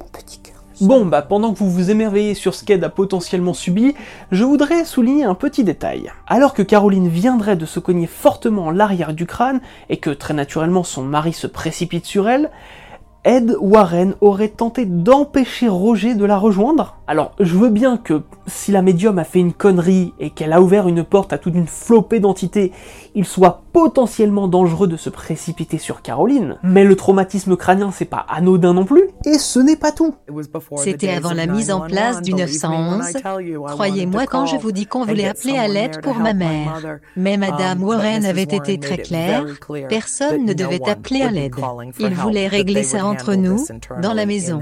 Bon, bah pendant que vous vous émerveillez sur ce qu'Ed a potentiellement subi, je voudrais souligner un petit détail. Alors que Caroline viendrait de se cogner fortement l'arrière du crâne et que très naturellement son mari se précipite sur elle, Ed Warren aurait tenté d'empêcher Roger de la rejoindre. Alors, je veux bien que si la médium a fait une connerie et qu'elle a ouvert une porte à toute une flopée d'entités, il soit potentiellement dangereux de se précipiter sur Caroline. Mais le traumatisme crânien, c'est pas anodin non plus, et ce n'est pas tout. C'était avant la mise en place du 911. Croyez-moi quand je vous dis qu'on voulait appeler à l'aide pour ma mère. Mais Madame Warren avait été très claire, personne ne devait appeler à l'aide. Il voulait régler ça entre nous, dans la maison.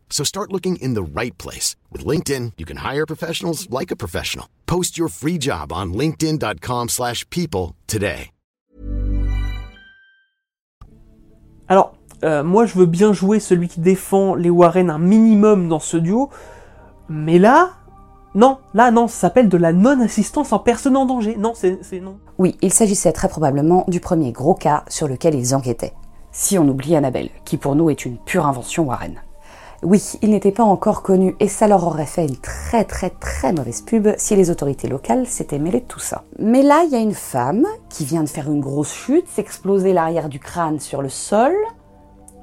So start looking in the right place. With LinkedIn, you can hire professionals like a professional. Post your free job on linkedin.com slash people today. Alors, euh, moi je veux bien jouer celui qui défend les Warren un minimum dans ce duo, mais là, non, là non, ça s'appelle de la non-assistance en personne en danger. Non, c'est non. Oui, il s'agissait très probablement du premier gros cas sur lequel ils enquêtaient. Si on oublie Annabelle, qui pour nous est une pure invention Warren. Oui, il n'était pas encore connu et ça leur aurait fait une très très très mauvaise pub si les autorités locales s'étaient mêlées de tout ça. Mais là, il y a une femme qui vient de faire une grosse chute, s'exploser l'arrière du crâne sur le sol.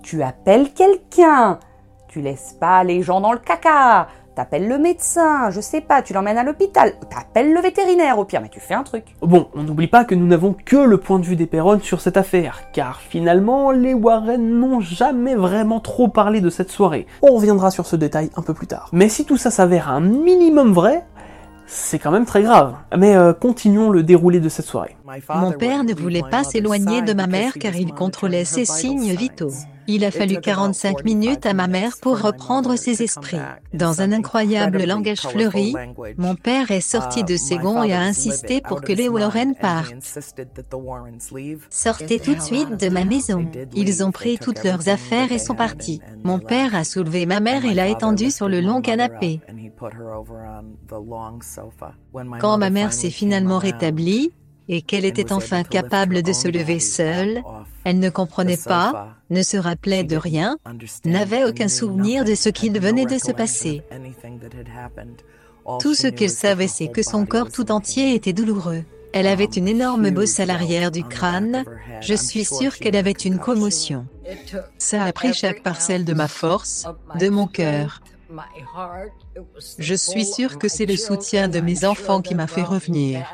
Tu appelles quelqu'un. Tu laisses pas les gens dans le caca. T'appelles le médecin, je sais pas, tu l'emmènes à l'hôpital, t'appelles le vétérinaire au pire, mais tu fais un truc. Bon, on n'oublie pas que nous n'avons que le point de vue des Perron sur cette affaire, car finalement, les Warren n'ont jamais vraiment trop parlé de cette soirée. On reviendra sur ce détail un peu plus tard. Mais si tout ça s'avère un minimum vrai, c'est quand même très grave. Mais euh, continuons le déroulé de cette soirée. Mon père ne voulait pas s'éloigner de ma mère car il contrôlait ses signes vitaux. Il a fallu 45 minutes à ma mère pour reprendre ses esprits. Dans un incroyable langage fleuri, mon père est sorti de ses gonds et a insisté pour que les Warren partent. Sortez tout de suite de ma maison. Ils ont pris toutes leurs affaires et sont partis. Mon père a soulevé ma mère et l'a étendue sur le long canapé. Quand ma mère s'est finalement rétablie, et qu'elle était enfin capable de se lever seule, elle ne comprenait pas, ne se rappelait de rien, n'avait aucun souvenir de ce qu'il venait de se passer. Tout ce qu'elle savait, c'est que son corps tout entier était douloureux. Elle avait une énorme bosse à l'arrière du crâne. Je suis sûre qu'elle avait une commotion. Ça a pris chaque parcelle de ma force, de mon cœur. Je suis sûre que c'est le soutien de mes enfants qui m'a fait revenir.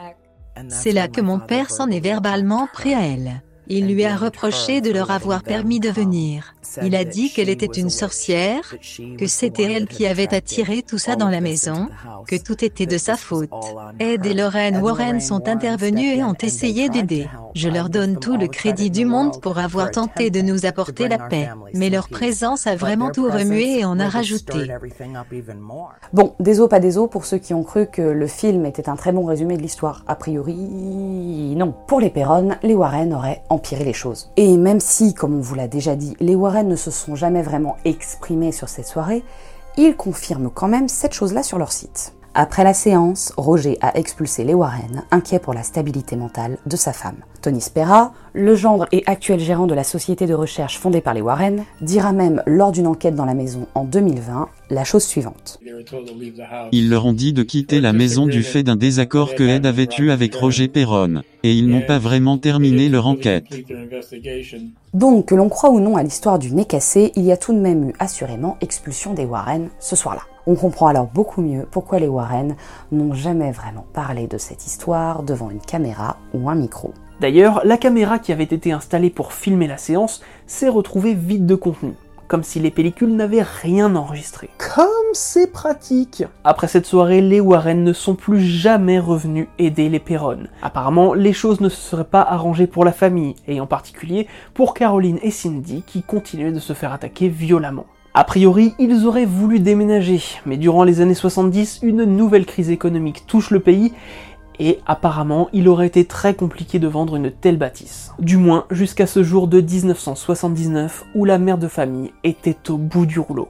C'est là que mon père s'en est verbalement pris à elle. Il lui a reproché de leur avoir permis de venir. Il a dit qu'elle était une sorcière, que c'était elle qui avait attiré tout ça dans la maison, que tout était de sa faute. Ed et Lorraine Warren sont intervenus et ont essayé d'aider. Je leur donne tout le crédit du monde pour avoir tenté de nous apporter la paix. Mais leur présence a vraiment tout remué et en a rajouté. Bon, des os pas des os pour ceux qui ont cru que le film était un très bon résumé de l'histoire. A priori, non. Pour les Perron, les Warren auraient empirer les choses. Et même si, comme on vous l'a déjà dit, les Warren ne se sont jamais vraiment exprimés sur cette soirée, ils confirment quand même cette chose-là sur leur site. Après la séance, Roger a expulsé les Warren, inquiet pour la stabilité mentale de sa femme. Tony Spera, le gendre et actuel gérant de la société de recherche fondée par les Warren, dira même lors d'une enquête dans la maison en 2020 la chose suivante. Ils leur ont dit de quitter la maison du fait d'un désaccord que Ed avait eu avec Roger Perron, et ils n'ont pas vraiment terminé leur enquête. Donc, que l'on croit ou non à l'histoire du nez cassé, il y a tout de même eu assurément expulsion des Warren ce soir-là. On comprend alors beaucoup mieux pourquoi les Warren n'ont jamais vraiment parlé de cette histoire devant une caméra ou un micro. D'ailleurs, la caméra qui avait été installée pour filmer la séance s'est retrouvée vide de contenu, comme si les pellicules n'avaient rien enregistré. Comme c'est pratique Après cette soirée, les Warren ne sont plus jamais revenus aider les Perron. Apparemment, les choses ne se seraient pas arrangées pour la famille, et en particulier pour Caroline et Cindy qui continuaient de se faire attaquer violemment. A priori, ils auraient voulu déménager, mais durant les années 70, une nouvelle crise économique touche le pays et apparemment il aurait été très compliqué de vendre une telle bâtisse. Du moins jusqu'à ce jour de 1979 où la mère de famille était au bout du rouleau.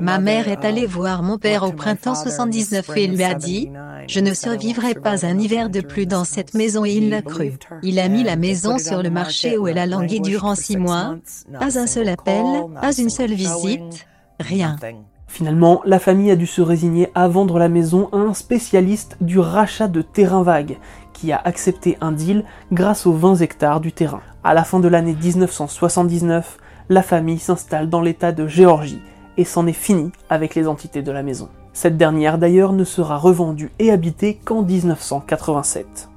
Ma mère est allée voir mon père au printemps 79 et lui a dit « Je ne survivrai pas un hiver de plus dans cette maison » et il l'a cru. Il a mis la maison sur le marché où elle a langui durant six mois. Pas un seul appel, pas une seule visite, rien. Finalement, la famille a dû se résigner à vendre la maison à un spécialiste du rachat de terrain vague, qui a accepté un deal grâce aux 20 hectares du terrain. À la fin de l'année 1979, la famille s'installe dans l'état de Géorgie, et c'en est fini avec les entités de la maison. Cette dernière d'ailleurs ne sera revendue et habitée qu'en 1987.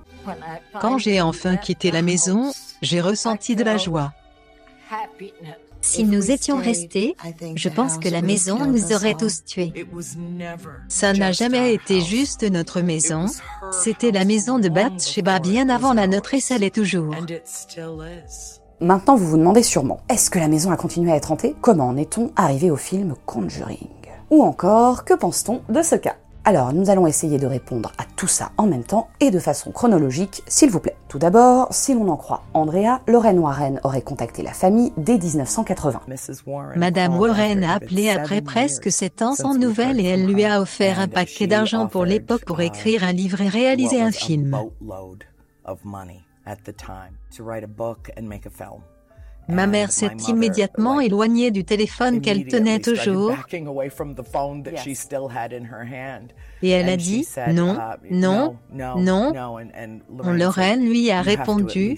Quand j'ai enfin quitté la maison, j'ai ressenti de la joie. Si nous étions restés, je pense que la maison nous aurait tous tués. Ça n'a jamais été juste notre maison. C'était la maison de Bathsheba bien avant la nôtre et ça l'est toujours. Maintenant, vous vous demandez sûrement, est-ce que la maison a continué à être hantée? Comment en est-on arrivé au film Conjuring? Ou encore, que pense-t-on de ce cas? Alors, nous allons essayer de répondre à tout ça en même temps et de façon chronologique, s'il vous plaît. Tout d'abord, si l'on en croit Andrea, Lorraine Warren aurait contacté la famille dès 1980. Madame Warren a appelé après presque 7 ans sans nouvelles et elle lui a offert un paquet d'argent pour l'époque pour écrire un livre et réaliser un film. Ma mère s'est immédiatement éloignée du téléphone qu'elle tenait toujours. Et elle a dit non, non, non. Lorraine lui a répondu,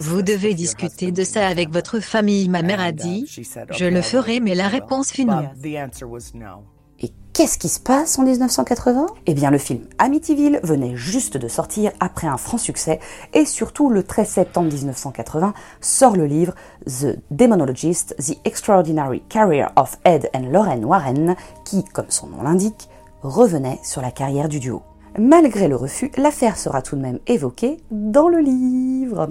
vous devez discuter de ça avec votre famille. Ma mère a dit, je le ferai, mais la réponse fut non. Et qu'est-ce qui se passe en 1980 Eh bien le film Amityville venait juste de sortir après un franc succès et surtout le 13 septembre 1980 sort le livre The Demonologist, The Extraordinary Career of Ed and Lorraine Warren qui, comme son nom l'indique, revenait sur la carrière du duo. Malgré le refus, l'affaire sera tout de même évoquée dans le livre.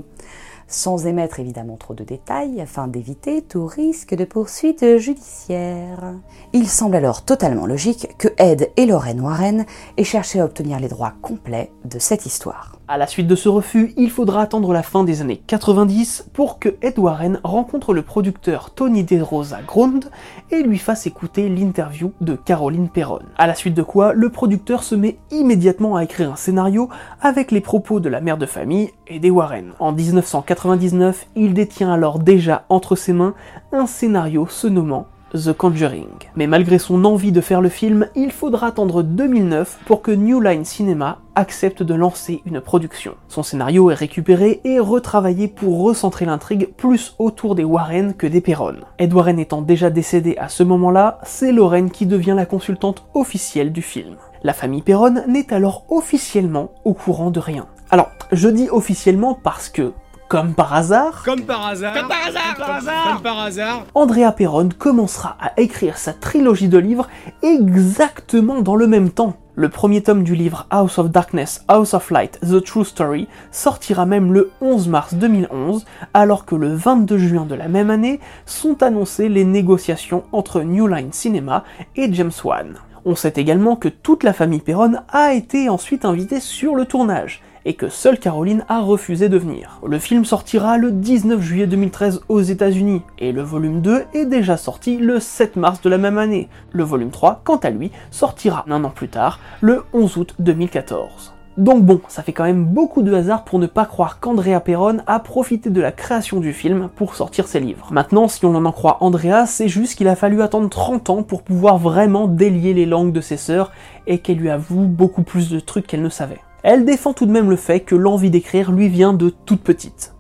Sans émettre évidemment trop de détails afin d'éviter tout risque de poursuite judiciaire. Il semble alors totalement logique que Ed et Lorraine Warren aient cherché à obtenir les droits complets de cette histoire. À la suite de ce refus, il faudra attendre la fin des années 90 pour que Ed Warren rencontre le producteur Tony DeRosa Grund et lui fasse écouter l'interview de Caroline Perron. À la suite de quoi, le producteur se met immédiatement à écrire un scénario avec les propos de la mère de famille et des Warren. En 1999, il détient alors déjà entre ses mains un scénario se nommant The Conjuring. Mais malgré son envie de faire le film, il faudra attendre 2009 pour que New Line Cinema accepte de lancer une production. Son scénario est récupéré et retravaillé pour recentrer l'intrigue plus autour des Warren que des Perron. Ed Warren étant déjà décédé à ce moment-là, c'est Lorraine qui devient la consultante officielle du film. La famille Perron n'est alors officiellement au courant de rien. Alors, je dis officiellement parce que comme par hasard, Comme par hasard. Comme par hasard. Comme par hasard. Comme par hasard. Andrea Perron commencera à écrire sa trilogie de livres exactement dans le même temps. Le premier tome du livre House of Darkness, House of Light, The True Story sortira même le 11 mars 2011, alors que le 22 juin de la même année sont annoncées les négociations entre New Line Cinema et James Wan. On sait également que toute la famille Perron a été ensuite invitée sur le tournage, et que seule Caroline a refusé de venir. Le film sortira le 19 juillet 2013 aux États-Unis, et le volume 2 est déjà sorti le 7 mars de la même année. Le volume 3, quant à lui, sortira un an plus tard, le 11 août 2014. Donc bon, ça fait quand même beaucoup de hasard pour ne pas croire qu'Andrea Perron a profité de la création du film pour sortir ses livres. Maintenant, si on en en croit Andrea, c'est juste qu'il a fallu attendre 30 ans pour pouvoir vraiment délier les langues de ses sœurs et qu'elle lui avoue beaucoup plus de trucs qu'elle ne savait. Elle défend tout de même le fait que l'envie d'écrire lui vient de toute petite.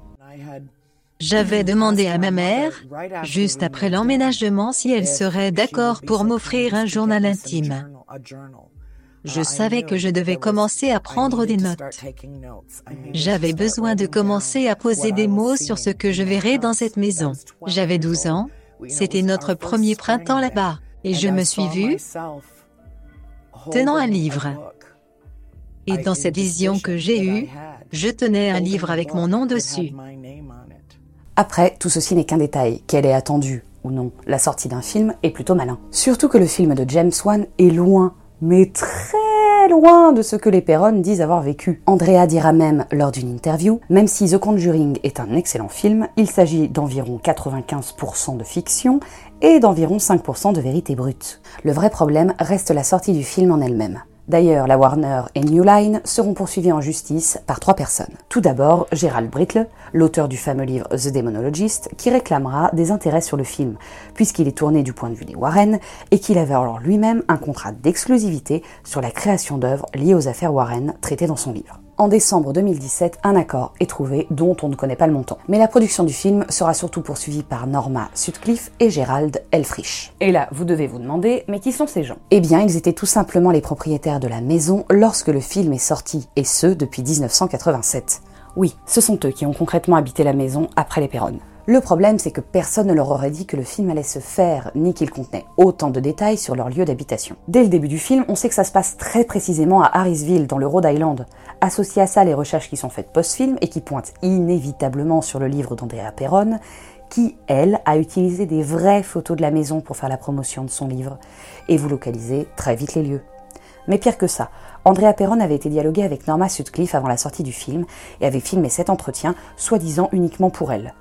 J'avais demandé à ma mère, juste après l'emménagement, si elle serait d'accord pour m'offrir un journal intime. Je savais que je devais commencer à prendre des notes. J'avais besoin de commencer à poser des mots sur ce que je verrais dans cette maison. J'avais 12 ans, c'était notre premier printemps là-bas, et je me suis vue tenant un livre. Et dans cette vision que j'ai eue, je tenais un livre avec mon nom dessus. Après, tout ceci n'est qu'un détail, qu'elle ait attendu ou non la sortie d'un film est plutôt malin. Surtout que le film de James Wan est loin, mais très loin de ce que les Perron disent avoir vécu. Andrea dira même lors d'une interview, même si The Conjuring est un excellent film, il s'agit d'environ 95% de fiction et d'environ 5% de vérité brute. Le vrai problème reste la sortie du film en elle-même. D'ailleurs, la Warner et New Line seront poursuivis en justice par trois personnes. Tout d'abord, Gerald Brittle, l'auteur du fameux livre The Demonologist, qui réclamera des intérêts sur le film, puisqu'il est tourné du point de vue des Warren et qu'il avait alors lui-même un contrat d'exclusivité sur la création d'œuvres liées aux affaires Warren traitées dans son livre. En décembre 2017, un accord est trouvé dont on ne connaît pas le montant. Mais la production du film sera surtout poursuivie par Norma Sutcliffe et Gerald Elfrich. Et là, vous devez vous demander, mais qui sont ces gens? Eh bien, ils étaient tout simplement les propriétaires de la maison lorsque le film est sorti, et ce depuis 1987. Oui, ce sont eux qui ont concrètement habité la maison après les Perron. Le problème, c'est que personne ne leur aurait dit que le film allait se faire, ni qu'il contenait autant de détails sur leur lieu d'habitation. Dès le début du film, on sait que ça se passe très précisément à Harrisville, dans le Rhode Island. Associé à ça, les recherches qui sont faites post-film et qui pointent inévitablement sur le livre d'Andrea Perron, qui, elle, a utilisé des vraies photos de la maison pour faire la promotion de son livre. Et vous localisez très vite les lieux. Mais pire que ça, Andrea Perron avait été dialogué avec Norma Sutcliffe avant la sortie du film et avait filmé cet entretien, soi-disant uniquement pour elle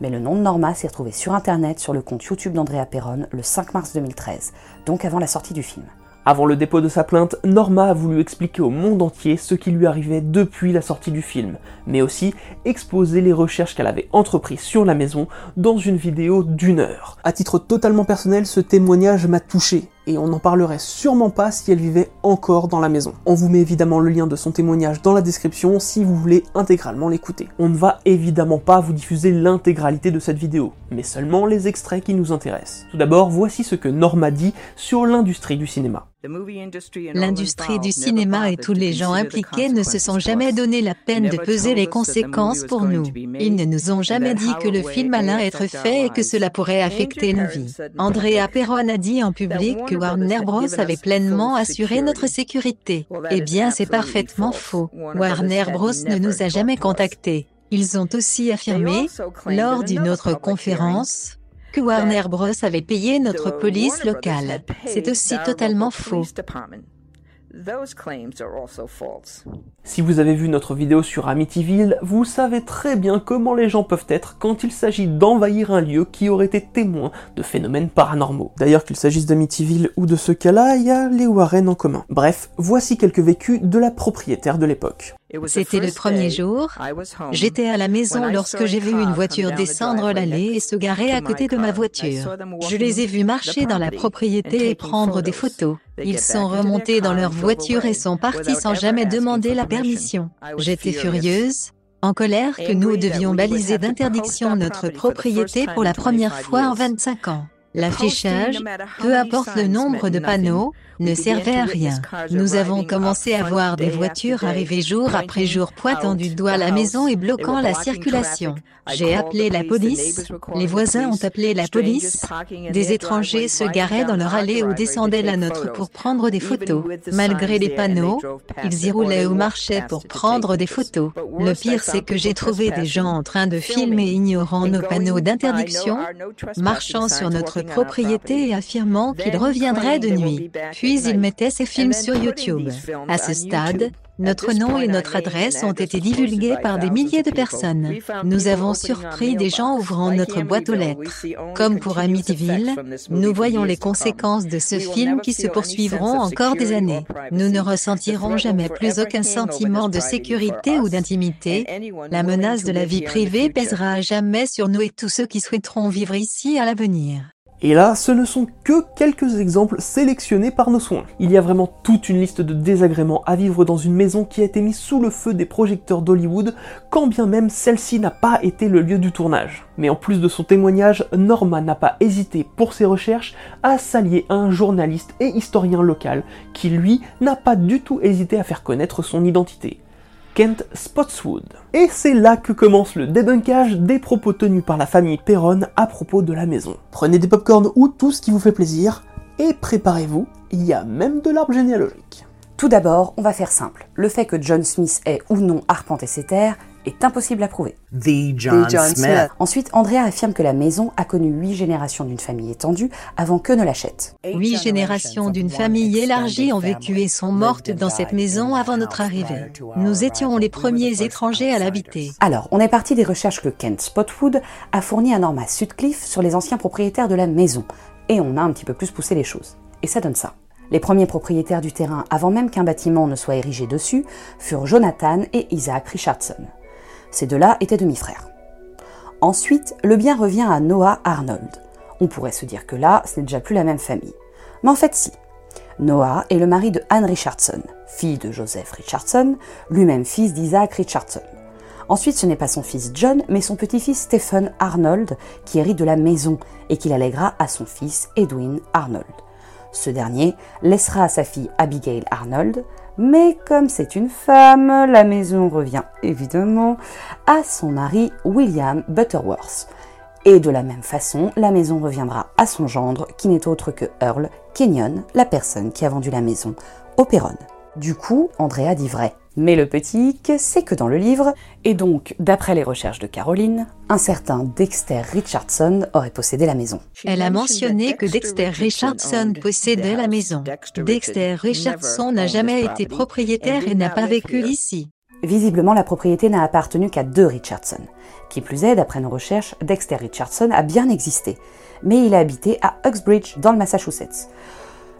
mais le nom de Norma s'est retrouvé sur internet sur le compte YouTube d'Andrea Perron le 5 mars 2013, donc avant la sortie du film. Avant le dépôt de sa plainte, Norma a voulu expliquer au monde entier ce qui lui arrivait depuis la sortie du film, mais aussi exposer les recherches qu'elle avait entreprises sur la maison dans une vidéo d'une heure. À titre totalement personnel, ce témoignage m'a touché, et on n'en parlerait sûrement pas si elle vivait encore dans la maison. On vous met évidemment le lien de son témoignage dans la description si vous voulez intégralement l'écouter. On ne va évidemment pas vous diffuser l'intégralité de cette vidéo, mais seulement les extraits qui nous intéressent. Tout d'abord, voici ce que Norma dit sur l'industrie du cinéma. L'industrie du cinéma et tous les gens impliqués ne se sont jamais donné la peine de peser les conséquences pour nous. Ils ne nous ont jamais dit que le film allait être fait et que cela pourrait affecter nos vies. Andrea Perron a dit en public que Warner Bros avait pleinement assuré notre sécurité. Eh bien, c'est parfaitement faux. Warner Bros ne nous a jamais contactés. Ils ont aussi affirmé, lors d'une autre conférence, que Warner Bros avait payé notre police locale. C'est aussi totalement faux. Si vous avez vu notre vidéo sur Amityville, vous savez très bien comment les gens peuvent être quand il s'agit d'envahir un lieu qui aurait été témoin de phénomènes paranormaux. D'ailleurs qu'il s'agisse d'Amityville ou de ce cas-là, il y a les Warren en commun. Bref, voici quelques vécus de la propriétaire de l'époque. C'était le premier jour. J'étais à la maison lorsque j'ai vu une voiture descendre l'allée et se garer à côté de ma voiture. Je les ai vus marcher dans la propriété et prendre des photos. Ils sont remontés dans leur voiture et sont partis sans jamais demander la permission. J'étais furieuse, en colère que nous devions baliser d'interdiction notre propriété pour la première fois en 25 ans. L'affichage, peu importe le nombre de panneaux, ne servait à rien. Nous avons commencé à voir des voitures arriver jour après jour pointant du doigt la maison et bloquant la circulation. J'ai appelé la police, les voisins ont appelé la police, des étrangers se garaient dans leur allée ou descendaient la nôtre pour prendre des photos. Malgré les panneaux, ils y roulaient ou marchaient pour prendre des photos. Le pire c'est que j'ai trouvé des gens en train de filmer ignorant nos panneaux d'interdiction, marchant sur notre propriété et affirmant qu'ils reviendraient de nuit. Puis il mettait ses films sur YouTube. À ce stade, notre nom et notre adresse ont été divulgués par des milliers de personnes. Nous avons surpris des gens ouvrant notre boîte aux lettres. Comme pour Amityville, nous voyons les conséquences de ce film qui se poursuivront encore des années. Nous ne ressentirons jamais plus aucun sentiment de sécurité ou d'intimité. La menace de la vie privée pèsera à jamais sur nous et tous ceux qui souhaiteront vivre ici à l'avenir. Et là, ce ne sont que quelques exemples sélectionnés par nos soins. Il y a vraiment toute une liste de désagréments à vivre dans une maison qui a été mise sous le feu des projecteurs d'Hollywood, quand bien même celle-ci n'a pas été le lieu du tournage. Mais en plus de son témoignage, Norma n'a pas hésité pour ses recherches à s'allier à un journaliste et historien local qui, lui, n'a pas du tout hésité à faire connaître son identité. Kent Spotswood. Et c'est là que commence le débunkage des propos tenus par la famille Perron à propos de la maison. Prenez des popcorns ou tout ce qui vous fait plaisir, et préparez-vous, il y a même de l'arbre généalogique. Tout d'abord, on va faire simple. Le fait que John Smith ait ou non arpenté ses terres est impossible à prouver. The John, Smith. Ensuite, Andrea affirme que la maison a connu huit générations d'une famille étendue avant que ne l'achète. Huit générations d'une famille élargie ont vécu et sont mortes dans cette maison avant notre arrivée. Nous étions les premiers étrangers à l'habiter. Alors, on est parti des recherches que Kent Spotwood a fournies à Norma Sutcliffe sur les anciens propriétaires de la maison. Et on a un petit peu plus poussé les choses. Et ça donne ça. Les premiers propriétaires du terrain, avant même qu'un bâtiment ne soit érigé dessus, furent Jonathan et Isaac Richardson. Ces deux-là étaient demi-frères. Ensuite, le bien revient à Noah Arnold. On pourrait se dire que là, ce n'est déjà plus la même famille. Mais en fait, si. Noah est le mari de Anne Richardson, fille de Joseph Richardson, lui-même fils d'Isaac Richardson. Ensuite, ce n'est pas son fils John, mais son petit-fils Stephen Arnold qui hérite de la maison et qu'il allèguera à son fils Edwin Arnold. Ce dernier laissera à sa fille Abigail Arnold, mais comme c'est une femme, la maison revient évidemment à son mari William Butterworth. Et de la même façon, la maison reviendra à son gendre, qui n'est autre que Earl Kenyon, la personne qui a vendu la maison au Perron. Du coup, Andrea dit vrai. Mais le petit c'est que dans le livre, et donc d'après les recherches de Caroline, un certain Dexter Richardson aurait possédé la maison. Elle a mentionné que Dexter Richardson possédait la maison. Dexter Richardson n'a jamais été propriétaire et n'a pas vécu ici. Visiblement, la propriété n'a appartenu qu'à deux Richardson. Qui plus est, d'après nos recherches, Dexter Richardson a bien existé, mais il a habité à Uxbridge, dans le Massachusetts.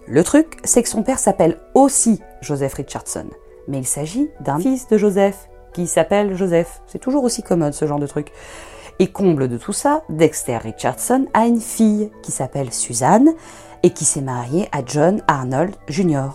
Le truc, c'est que son père s'appelle aussi Joseph Richardson, mais il s'agit d'un fils de Joseph qui s'appelle Joseph. C'est toujours aussi commode ce genre de truc. Et comble de tout ça, Dexter Richardson a une fille qui s'appelle Suzanne et qui s'est mariée à John Arnold Jr.,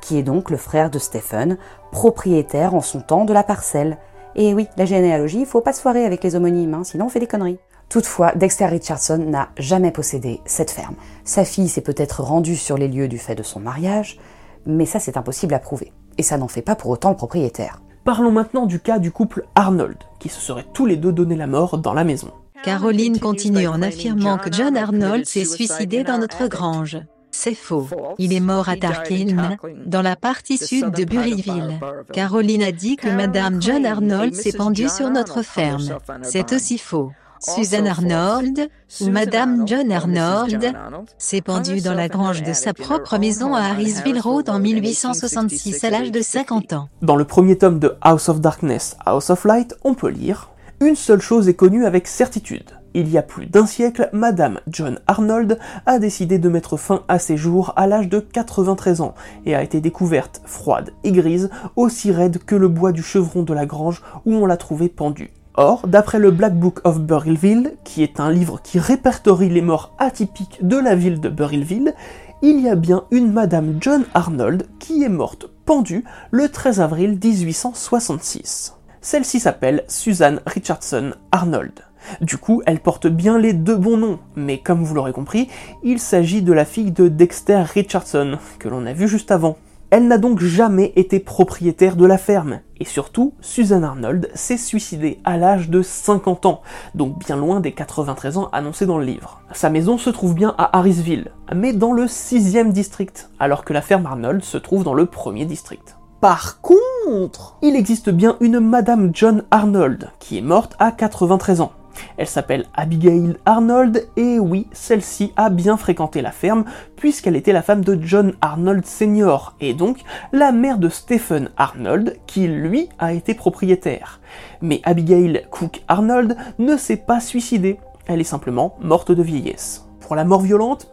qui est donc le frère de Stephen, propriétaire en son temps de la parcelle. Et oui, la généalogie, il faut pas se foirer avec les homonymes, hein, sinon on fait des conneries. Toutefois, Dexter Richardson n'a jamais possédé cette ferme. Sa fille s'est peut-être rendue sur les lieux du fait de son mariage, mais ça c'est impossible à prouver. Et ça n'en fait pas pour autant le propriétaire. Parlons maintenant du cas du couple Arnold, qui se seraient tous les deux donné la mort dans la maison. Caroline continue en affirmant que John Arnold s'est suicidé dans notre grange. C'est faux. Il est mort à Tarkiln, dans la partie sud de Buryville. Caroline a dit que Madame John Arnold s'est pendue sur notre ferme. C'est aussi faux. Suzanne Arnold, ou Madame John Arnold, s'est pendue dans la grange de sa propre maison à Harrisville Road en 1866 à l'âge de 50 ans. Dans le premier tome de House of Darkness, House of Light, on peut lire Une seule chose est connue avec certitude. Il y a plus d'un siècle, Madame John Arnold a décidé de mettre fin à ses jours à l'âge de 93 ans et a été découverte, froide et grise, aussi raide que le bois du chevron de la grange où on l'a trouvée pendue. Or, d'après le Black Book of Burrillville, qui est un livre qui répertorie les morts atypiques de la ville de Burrillville, il y a bien une Madame John Arnold qui est morte pendue le 13 avril 1866. Celle-ci s'appelle Suzanne Richardson Arnold. Du coup, elle porte bien les deux bons noms, mais comme vous l'aurez compris, il s'agit de la fille de Dexter Richardson, que l'on a vu juste avant. Elle n'a donc jamais été propriétaire de la ferme. Et surtout, Susan Arnold s'est suicidée à l'âge de 50 ans, donc bien loin des 93 ans annoncés dans le livre. Sa maison se trouve bien à Harrisville, mais dans le 6e district, alors que la ferme Arnold se trouve dans le 1er district. Par contre, il existe bien une Madame John Arnold, qui est morte à 93 ans. Elle s'appelle Abigail Arnold et oui, celle-ci a bien fréquenté la ferme puisqu'elle était la femme de John Arnold Sr. et donc la mère de Stephen Arnold qui lui a été propriétaire. Mais Abigail Cook Arnold ne s'est pas suicidée, elle est simplement morte de vieillesse. Pour la mort violente,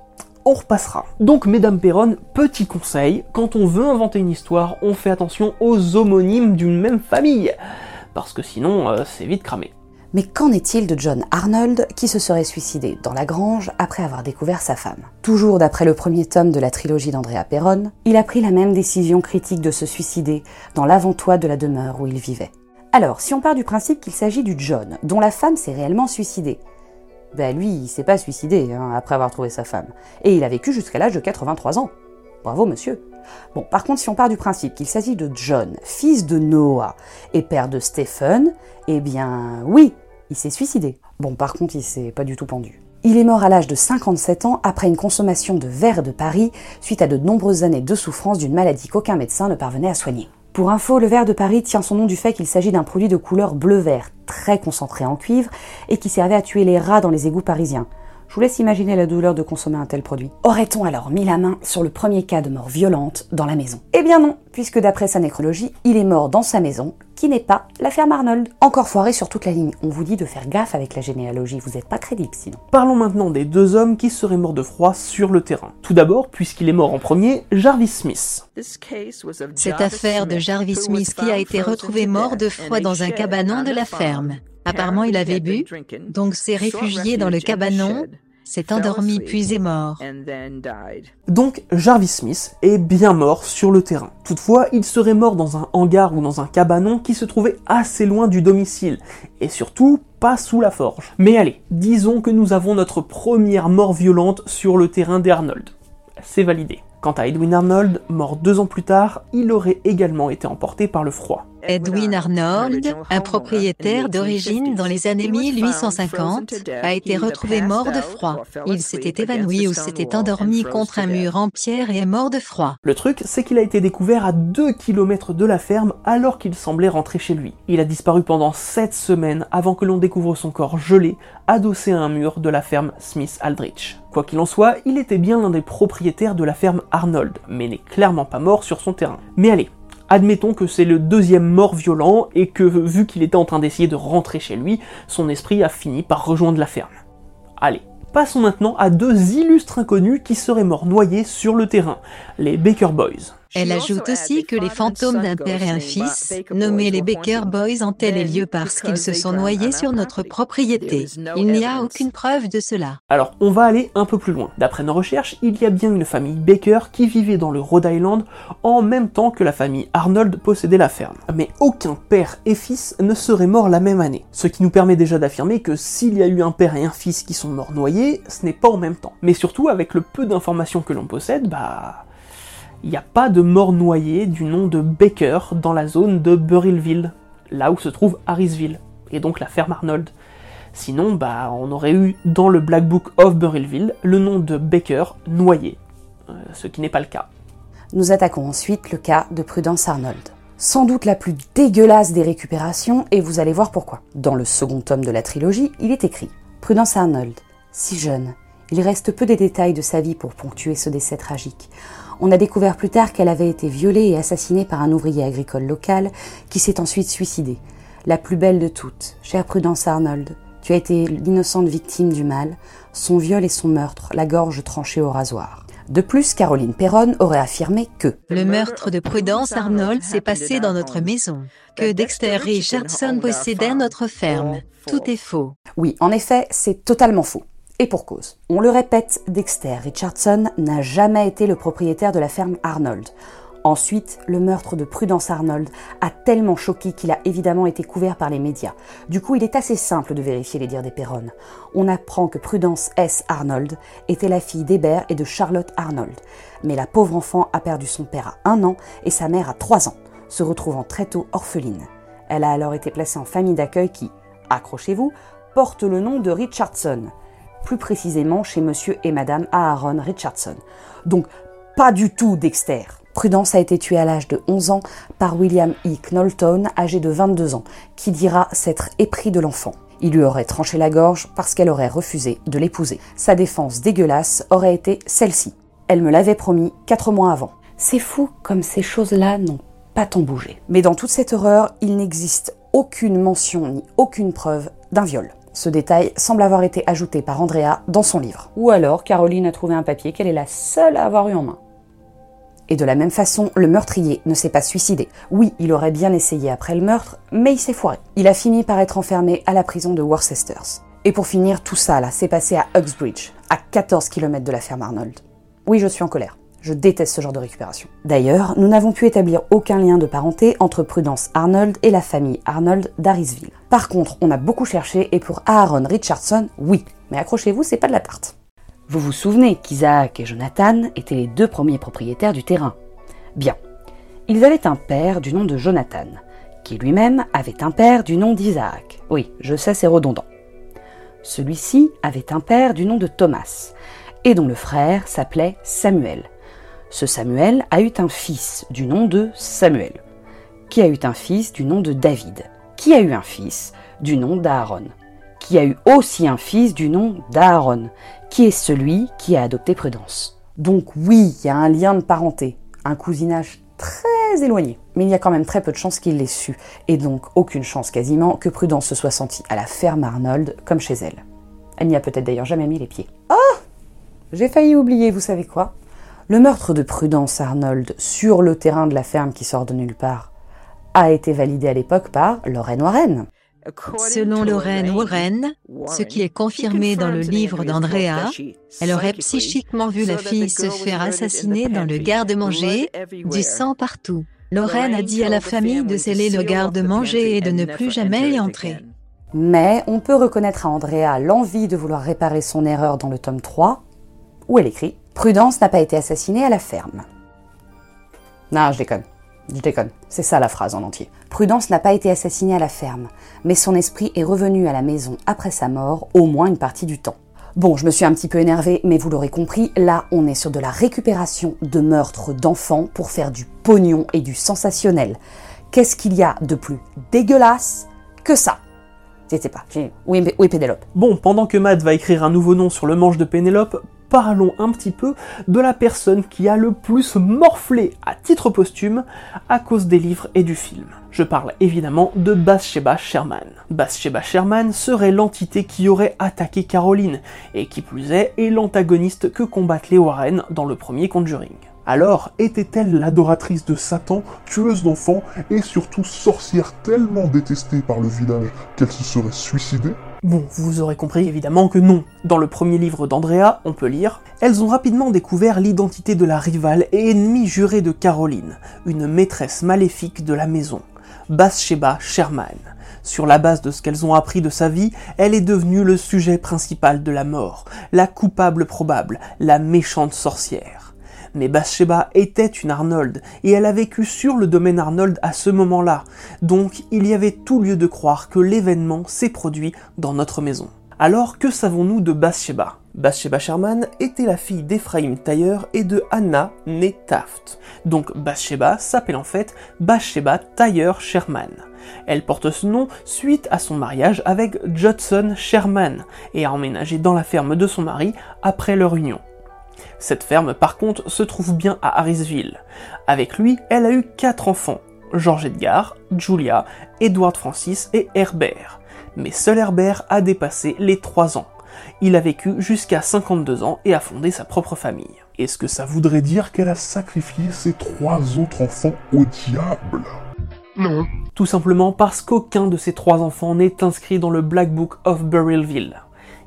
on repassera. Donc, mesdames Perron, petit conseil, quand on veut inventer une histoire, on fait attention aux homonymes d'une même famille, parce que sinon, euh, c'est vite cramé. Mais qu'en est-il de John Arnold qui se serait suicidé dans la grange après avoir découvert sa femme? Toujours d'après le premier tome de la trilogie d'Andrea Perron, il a pris la même décision critique de se suicider dans l'avant-toit de la demeure où il vivait. Alors, si on part du principe qu'il s'agit du John, dont la femme s'est réellement suicidée, ben lui, il s'est pas suicidé hein, après avoir trouvé sa femme. Et il a vécu jusqu'à l'âge de 83 ans. Bravo monsieur. Bon, par contre, si on part du principe qu'il s'agit de John, fils de Noah et père de Stephen, eh bien oui, il s'est suicidé. Bon, par contre, il s'est pas du tout pendu. Il est mort à l'âge de 57 ans après une consommation de verre de Paris suite à de nombreuses années de souffrance d'une maladie qu'aucun médecin ne parvenait à soigner. Pour info, le verre de Paris tient son nom du fait qu'il s'agit d'un produit de couleur bleu-vert, très concentré en cuivre, et qui servait à tuer les rats dans les égouts parisiens. Je vous laisse imaginer la douleur de consommer un tel produit. Aurait-on alors mis la main sur le premier cas de mort violente dans la maison? Eh bien non, puisque d'après sa nécrologie, il est mort dans sa maison, qui n'est pas la ferme Arnold. Encore foiré sur toute la ligne, on vous dit de faire gaffe avec la généalogie, vous n'êtes pas crédible sinon. Parlons maintenant des deux hommes qui seraient morts de froid sur le terrain. Tout d'abord, puisqu'il est mort en premier, Jarvis Smith. Cette affaire de Jarvis Smith qui a été retrouvé mort de froid dans un cabanon de la ferme. Apparemment, il avait bu, donc s'est réfugié dans le cabanon, s'est endormi puis est mort. Donc Jarvis Smith est bien mort sur le terrain. Toutefois, il serait mort dans un hangar ou dans un cabanon qui se trouvait assez loin du domicile, et surtout pas sous la forge. Mais allez, disons que nous avons notre première mort violente sur le terrain d'Arnold. C'est validé. Quant à Edwin Arnold, mort deux ans plus tard, il aurait également été emporté par le froid. Edwin Arnold, un propriétaire d'origine dans les années 1850, a été retrouvé mort de froid. Il s'était évanoui ou s'était endormi contre un mur en pierre et est mort de froid. Le truc, c'est qu'il a été découvert à 2 km de la ferme alors qu'il semblait rentrer chez lui. Il a disparu pendant 7 semaines avant que l'on découvre son corps gelé, adossé à un mur de la ferme Smith Aldrich. Quoi qu'il en soit, il était bien l'un des propriétaires de la ferme Arnold, mais n'est clairement pas mort sur son terrain. Mais allez, Admettons que c'est le deuxième mort violent et que, vu qu'il était en train d'essayer de rentrer chez lui, son esprit a fini par rejoindre la ferme. Allez, passons maintenant à deux illustres inconnus qui seraient morts noyés sur le terrain, les Baker Boys. Elle ajoute aussi que les fantômes d'un père et un fils, nommés les Baker Boys, ont tel lieu parce qu'ils se sont noyés sur notre propriété. Il n'y a aucune preuve de cela. Alors, on va aller un peu plus loin. D'après nos recherches, il y a bien une famille Baker qui vivait dans le Rhode Island en même temps que la famille Arnold possédait la ferme. Mais aucun père et fils ne seraient morts la même année. Ce qui nous permet déjà d'affirmer que s'il y a eu un père et un fils qui sont morts noyés, ce n'est pas en même temps. Mais surtout, avec le peu d'informations que l'on possède, bah il n'y a pas de mort noyé du nom de Baker dans la zone de Burrillville, là où se trouve Harrisville, et donc la ferme Arnold. Sinon, bah, on aurait eu dans le Black Book of Burrillville le nom de Baker noyé. ce qui n'est pas le cas. Nous attaquons ensuite le cas de Prudence Arnold. Sans doute la plus dégueulasse des récupérations, et vous allez voir pourquoi. Dans le second tome de la trilogie, il est écrit Prudence Arnold, si jeune, il reste peu des détails de sa vie pour ponctuer ce décès tragique. On a découvert plus tard qu'elle avait été violée et assassinée par un ouvrier agricole local qui s'est ensuite suicidé. La plus belle de toutes, chère Prudence Arnold, tu as été l'innocente victime du mal, son viol et son meurtre, la gorge tranchée au rasoir. De plus, Caroline Perron aurait affirmé que Le meurtre de Prudence Arnold s'est passé dans notre maison, que Dexter Richardson possédait notre ferme. Tout est faux. Oui, en effet, c'est totalement faux. Et pour cause. On le répète, Dexter Richardson n'a jamais été le propriétaire de la ferme Arnold. Ensuite, le meurtre de Prudence Arnold a tellement choqué qu'il a évidemment été couvert par les médias. Du coup, il est assez simple de vérifier les dires des Perron. On apprend que Prudence S. Arnold était la fille d'Hébert et de Charlotte Arnold. Mais la pauvre enfant a perdu son père à un an et sa mère à trois ans, se retrouvant très tôt orpheline. Elle a alors été placée en famille d'accueil qui, accrochez-vous, porte le nom de Richardson. Plus précisément chez monsieur et madame Aaron Richardson. Donc, pas du tout Dexter. Prudence a été tuée à l'âge de 11 ans par William E. Knowlton, âgé de 22 ans, qui dira s'être épris de l'enfant. Il lui aurait tranché la gorge parce qu'elle aurait refusé de l'épouser. Sa défense dégueulasse aurait été celle-ci. Elle me l'avait promis quatre mois avant. C'est fou comme ces choses-là n'ont pas tant bougé. Mais dans toute cette horreur, il n'existe aucune mention ni aucune preuve d'un viol. Ce détail semble avoir été ajouté par Andrea dans son livre. Ou alors Caroline a trouvé un papier qu'elle est la seule à avoir eu en main. Et de la même façon, le meurtrier ne s'est pas suicidé. Oui, il aurait bien essayé après le meurtre, mais il s'est foiré. Il a fini par être enfermé à la prison de Worcesters. Et pour finir, tout ça là, s'est passé à Uxbridge, à 14 km de la ferme Arnold. Oui, je suis en colère. Je déteste ce genre de récupération. D'ailleurs, nous n'avons pu établir aucun lien de parenté entre Prudence Arnold et la famille Arnold d'Arisville. Par contre, on a beaucoup cherché et pour Aaron Richardson, oui. Mais accrochez-vous, c'est pas de la tarte. Vous vous souvenez qu'Isaac et Jonathan étaient les deux premiers propriétaires du terrain Bien. Ils avaient un père du nom de Jonathan, qui lui-même avait un père du nom d'Isaac. Oui, je sais, c'est redondant. Celui-ci avait un père du nom de Thomas, et dont le frère s'appelait Samuel. Ce Samuel a eu un fils du nom de Samuel, qui a eu un fils du nom de David, qui a eu un fils du nom d'Aaron, qui a eu aussi un fils du nom d'Aaron, qui est celui qui a adopté Prudence. Donc oui, il y a un lien de parenté, un cousinage très éloigné. Mais il y a quand même très peu de chances qu'il l'ait su, et donc aucune chance quasiment que Prudence se soit sentie à la ferme Arnold comme chez elle. Elle n'y a peut-être d'ailleurs jamais mis les pieds. Oh J'ai failli oublier, vous savez quoi? Le meurtre de Prudence Arnold sur le terrain de la ferme qui sort de nulle part a été validé à l'époque par Lorraine Warren. Selon Lorraine Warren, ce qui est confirmé dans le livre d'Andrea, elle aurait psychiquement vu la fille se faire assassiner dans le garde-manger, du sang partout. Lorraine a dit à la famille de sceller le garde-manger et de ne plus jamais y entrer. Mais on peut reconnaître à Andrea l'envie de vouloir réparer son erreur dans le tome 3, où elle écrit Prudence n'a pas été assassinée à la ferme. Non, je déconne. Je déconne. C'est ça la phrase en entier. Prudence n'a pas été assassinée à la ferme, mais son esprit est revenu à la maison après sa mort, au moins une partie du temps. Bon, je me suis un petit peu énervée, mais vous l'aurez compris, là on est sur de la récupération de meurtres d'enfants pour faire du pognon et du sensationnel. Qu'est-ce qu'il y a de plus dégueulasse que ça? Sais pas. Oui, oui, Pénélope? Bon, pendant que Matt va écrire un nouveau nom sur le manche de Pénélope, parlons un petit peu de la personne qui a le plus morflé à titre posthume à cause des livres et du film. Je parle évidemment de Bathsheba Sherman. Bathsheba Sherman serait l'entité qui aurait attaqué Caroline, et qui plus est, est l'antagoniste que combattent les Warren dans le premier Conjuring. Alors, était-elle l'adoratrice de Satan, tueuse d'enfants et surtout sorcière tellement détestée par le village qu'elle se serait suicidée? Bon, vous aurez compris évidemment que non. Dans le premier livre d'Andrea, on peut lire Elles ont rapidement découvert l'identité de la rivale et ennemie jurée de Caroline, une maîtresse maléfique de la maison, Bathsheba Sherman. Sur la base de ce qu'elles ont appris de sa vie, elle est devenue le sujet principal de la mort, la coupable probable, la méchante sorcière. Mais Bathsheba était une Arnold, et elle a vécu sur le domaine Arnold à ce moment-là, donc il y avait tout lieu de croire que l'événement s'est produit dans notre maison. Alors que savons-nous de Bathsheba? Bathsheba Sherman était la fille d'Ephraim Taylor et de Anna née Taft. Donc Bathsheba s'appelle en fait Bathsheba Taylor Sherman. Elle porte ce nom suite à son mariage avec Judson Sherman et a emménagé dans la ferme de son mari après leur union. Cette ferme par contre se trouve bien à Harrisville. Avec lui, elle a eu quatre enfants, George Edgar, Julia, Edward Francis et Herbert. Mais seul Herbert a dépassé les 3 ans. Il a vécu jusqu'à 52 ans et a fondé sa propre famille. Est-ce que ça voudrait dire qu'elle a sacrifié ses trois autres enfants au diable? Non. Tout simplement parce qu'aucun de ses trois enfants n'est inscrit dans le Black Book of Burrillville.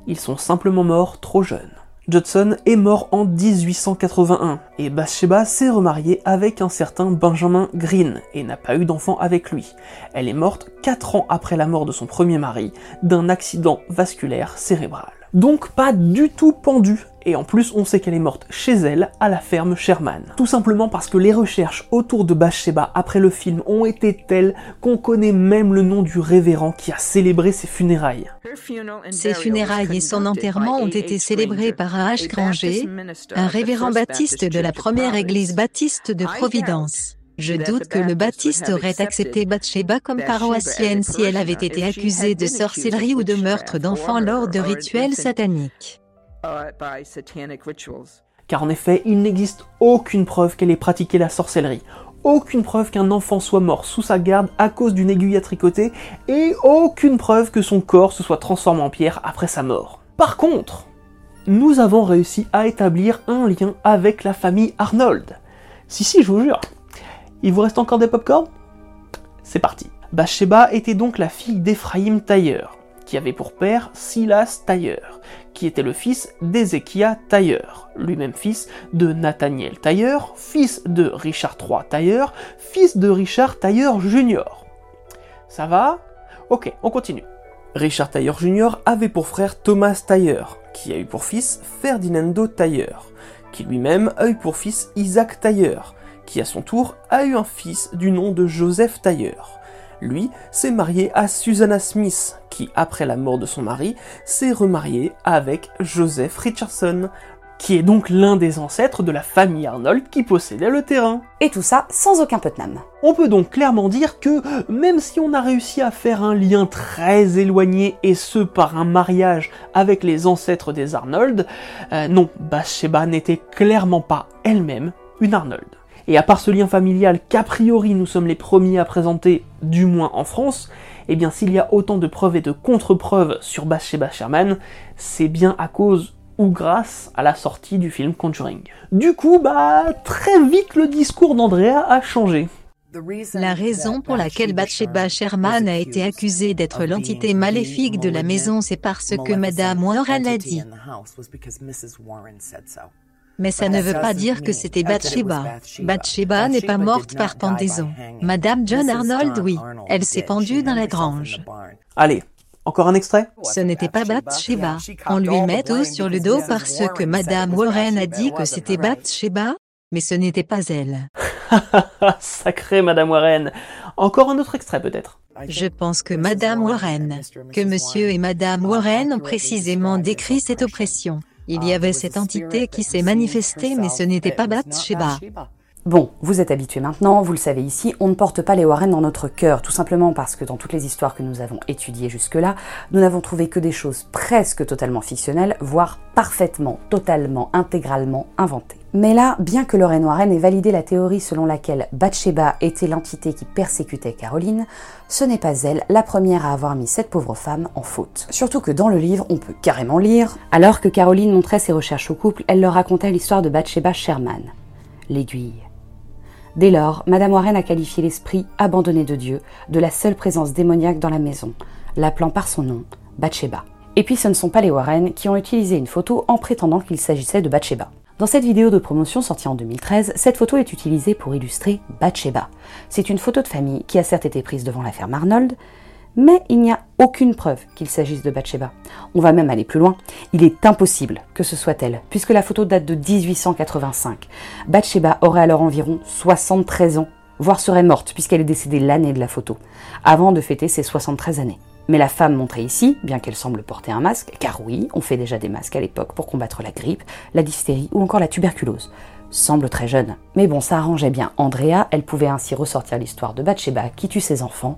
Ils sont simplement morts trop jeunes. Judson est mort en 1881 et Bathsheba s'est remariée avec un certain Benjamin Green et n'a pas eu d'enfant avec lui. Elle est morte 4 ans après la mort de son premier mari d'un accident vasculaire cérébral. Donc pas du tout pendue et en plus on sait qu'elle est morte chez elle, à la ferme Sherman. Tout simplement parce que les recherches autour de Bathsheba après le film ont été telles qu'on connaît même le nom du révérend qui a célébré ses funérailles. Ses funérailles et son enterrement ont été célébrés par H. Granger, un révérend baptiste de la première église baptiste de Providence. Je doute que le baptiste aurait accepté Bathsheba comme paroissienne si elle avait été accusée de sorcellerie ou de meurtre d'enfants lors de rituels sataniques. Car en effet, il n'existe aucune preuve qu'elle ait pratiqué la sorcellerie, aucune preuve qu'un enfant soit mort sous sa garde à cause d'une aiguille à tricoter, et aucune preuve que son corps se soit transformé en pierre après sa mort. Par contre, nous avons réussi à établir un lien avec la famille Arnold. Si si, je vous jure. Il vous reste encore des popcorn C'est parti. Bathsheba était donc la fille d'Ephraim Tailleur, qui avait pour père Silas Tailleur, était le fils d'Ézéchia Tailleur, lui-même fils de Nathaniel Tailleur, fils de Richard III Tailleur, fils de Richard Tailleur Jr. Ça va? Ok, on continue. Richard Tailleur Jr. avait pour frère Thomas Tailleur, qui a eu pour fils Ferdinando Tailleur, qui lui-même a eu pour fils Isaac Tailleur, qui à son tour a eu un fils du nom de Joseph Tailleur. Lui s'est marié à Susanna Smith, qui après la mort de son mari s'est remarié avec Joseph Richardson, qui est donc l'un des ancêtres de la famille Arnold qui possédait le terrain. Et tout ça sans aucun Putnam. On peut donc clairement dire que même si on a réussi à faire un lien très éloigné et ce par un mariage avec les ancêtres des Arnold, euh, non, Bathsheba n'était clairement pas elle-même une Arnold. Et à part ce lien familial qu'a priori nous sommes les premiers à présenter, du moins en France, eh bien s'il y a autant de preuves et de contre-preuves sur Bathsheba Sherman, c'est bien à cause ou grâce à la sortie du film Conjuring. Du coup, bah très vite le discours d'Andrea a changé. La raison pour laquelle Bathsheba Sherman a été accusée d'être l'entité maléfique de la maison, c'est parce que Madame Warren l'a dit. Mais ça ne veut pas dire que c'était Bathsheba. Bathsheba n'est pas morte par pendaison. Madame John Arnold, oui. Elle s'est pendue dans la grange. Allez, encore un extrait? Ce n'était pas Bathsheba. On lui met tout sur le dos parce que Madame Warren a dit que c'était Bathsheba, mais ce n'était pas elle. Sacré Madame Warren. Encore un autre extrait peut-être? Je pense que Madame Warren, que Monsieur et Madame Warren ont précisément décrit cette oppression. Il y avait cette entité qui s'est manifestée, mais ce n'était pas Bathsheba. Bon, vous êtes habitués maintenant, vous le savez ici, on ne porte pas les Warren dans notre cœur, tout simplement parce que dans toutes les histoires que nous avons étudiées jusque-là, nous n'avons trouvé que des choses presque totalement fictionnelles, voire parfaitement, totalement, intégralement inventées. Mais là, bien que Lorraine Warren ait validé la théorie selon laquelle Bathsheba était l'entité qui persécutait Caroline, ce n'est pas elle la première à avoir mis cette pauvre femme en faute. Surtout que dans le livre, on peut carrément lire Alors que Caroline montrait ses recherches au couple, elle leur racontait l'histoire de Bathsheba Sherman, l'aiguille. Dès lors, Madame Warren a qualifié l'esprit abandonné de Dieu de la seule présence démoniaque dans la maison, l'appelant par son nom, Bathsheba. Et puis ce ne sont pas les Warren qui ont utilisé une photo en prétendant qu'il s'agissait de Bathsheba. Dans cette vidéo de promotion sortie en 2013, cette photo est utilisée pour illustrer Bathsheba. C'est une photo de famille qui a certes été prise devant la ferme Arnold, mais il n'y a aucune preuve qu'il s'agisse de Bathsheba. On va même aller plus loin. Il est impossible que ce soit elle, puisque la photo date de 1885. Bathsheba aurait alors environ 73 ans, voire serait morte, puisqu'elle est décédée l'année de la photo, avant de fêter ses 73 années. Mais la femme montrée ici, bien qu'elle semble porter un masque, car oui, on fait déjà des masques à l'époque pour combattre la grippe, la diphtérie ou encore la tuberculose, semble très jeune. Mais bon, ça arrangeait bien Andrea, elle pouvait ainsi ressortir l'histoire de Bathsheba qui tue ses enfants,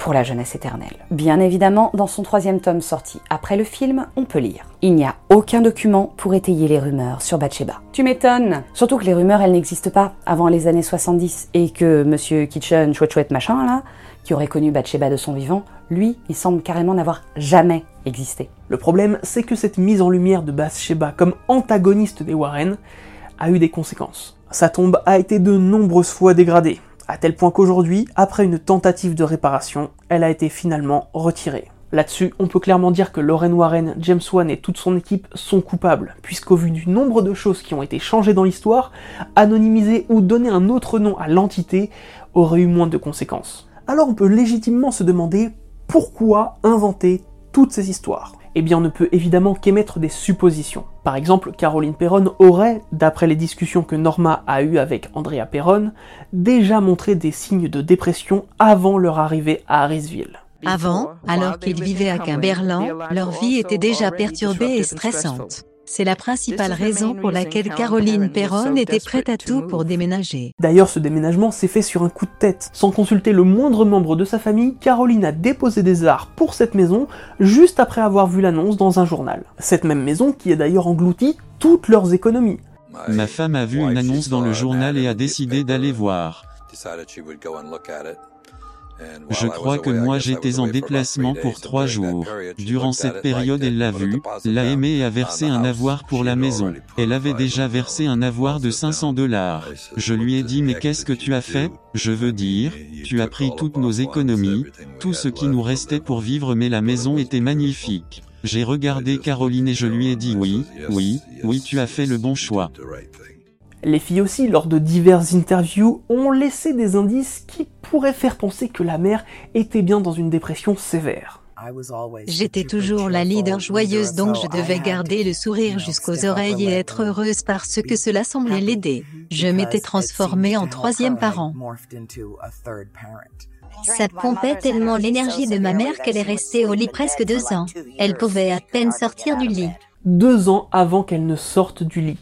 pour la jeunesse éternelle. Bien évidemment, dans son troisième tome sorti après le film, on peut lire. Il n'y a aucun document pour étayer les rumeurs sur Bathsheba. Tu m'étonnes Surtout que les rumeurs, elles n'existent pas avant les années 70 et que Monsieur Kitchen, chouette chouette machin là, qui aurait connu Bathsheba de son vivant, lui, il semble carrément n'avoir jamais existé. Le problème, c'est que cette mise en lumière de Bathsheba comme antagoniste des Warren a eu des conséquences. Sa tombe a été de nombreuses fois dégradée, à tel point qu'aujourd'hui, après une tentative de réparation, elle a été finalement retirée. Là-dessus, on peut clairement dire que Lauren Warren, James Wan et toute son équipe sont coupables, puisqu'au vu du nombre de choses qui ont été changées dans l'histoire, anonymiser ou donner un autre nom à l'entité aurait eu moins de conséquences. Alors on peut légitimement se demander pourquoi inventer toutes ces histoires eh bien on ne peut évidemment qu'émettre des suppositions. Par exemple, Caroline Perron aurait, d'après les discussions que Norma a eues avec Andrea Perron, déjà montré des signes de dépression avant leur arrivée à Harrisville. Avant, alors qu'ils vivaient à Kimberland, leur vie était déjà perturbée et stressante. C'est la principale raison pour laquelle Caroline Perron était prête à tout pour déménager. D'ailleurs, ce déménagement s'est fait sur un coup de tête. Sans consulter le moindre membre de sa famille, Caroline a déposé des arts pour cette maison juste après avoir vu l'annonce dans un journal. Cette même maison qui a d'ailleurs englouti toutes leurs économies. Ma femme a vu une annonce dans le journal et a décidé d'aller voir. Je crois que moi j'étais en déplacement pour trois jours. Durant cette période elle l'a vu, l'a aimé et a versé un avoir pour la maison. Elle avait déjà versé un avoir de 500 dollars. Je lui ai dit mais qu'est-ce que tu as fait? Je veux dire, tu as pris toutes nos économies, tout ce qui nous restait pour vivre mais la maison était magnifique. J'ai regardé Caroline et je lui ai dit oui, oui, oui tu as fait le bon choix. Les filles aussi, lors de diverses interviews, ont laissé des indices qui pourraient faire penser que la mère était bien dans une dépression sévère. J'étais toujours la leader joyeuse donc je devais garder le sourire jusqu'aux oreilles et être heureuse parce que cela semblait l'aider. Je m'étais transformée en troisième parent. Ça pompait tellement l'énergie de ma mère qu'elle est restée au lit presque deux ans. Elle pouvait à peine sortir du lit. Deux ans avant qu'elle ne sorte du lit.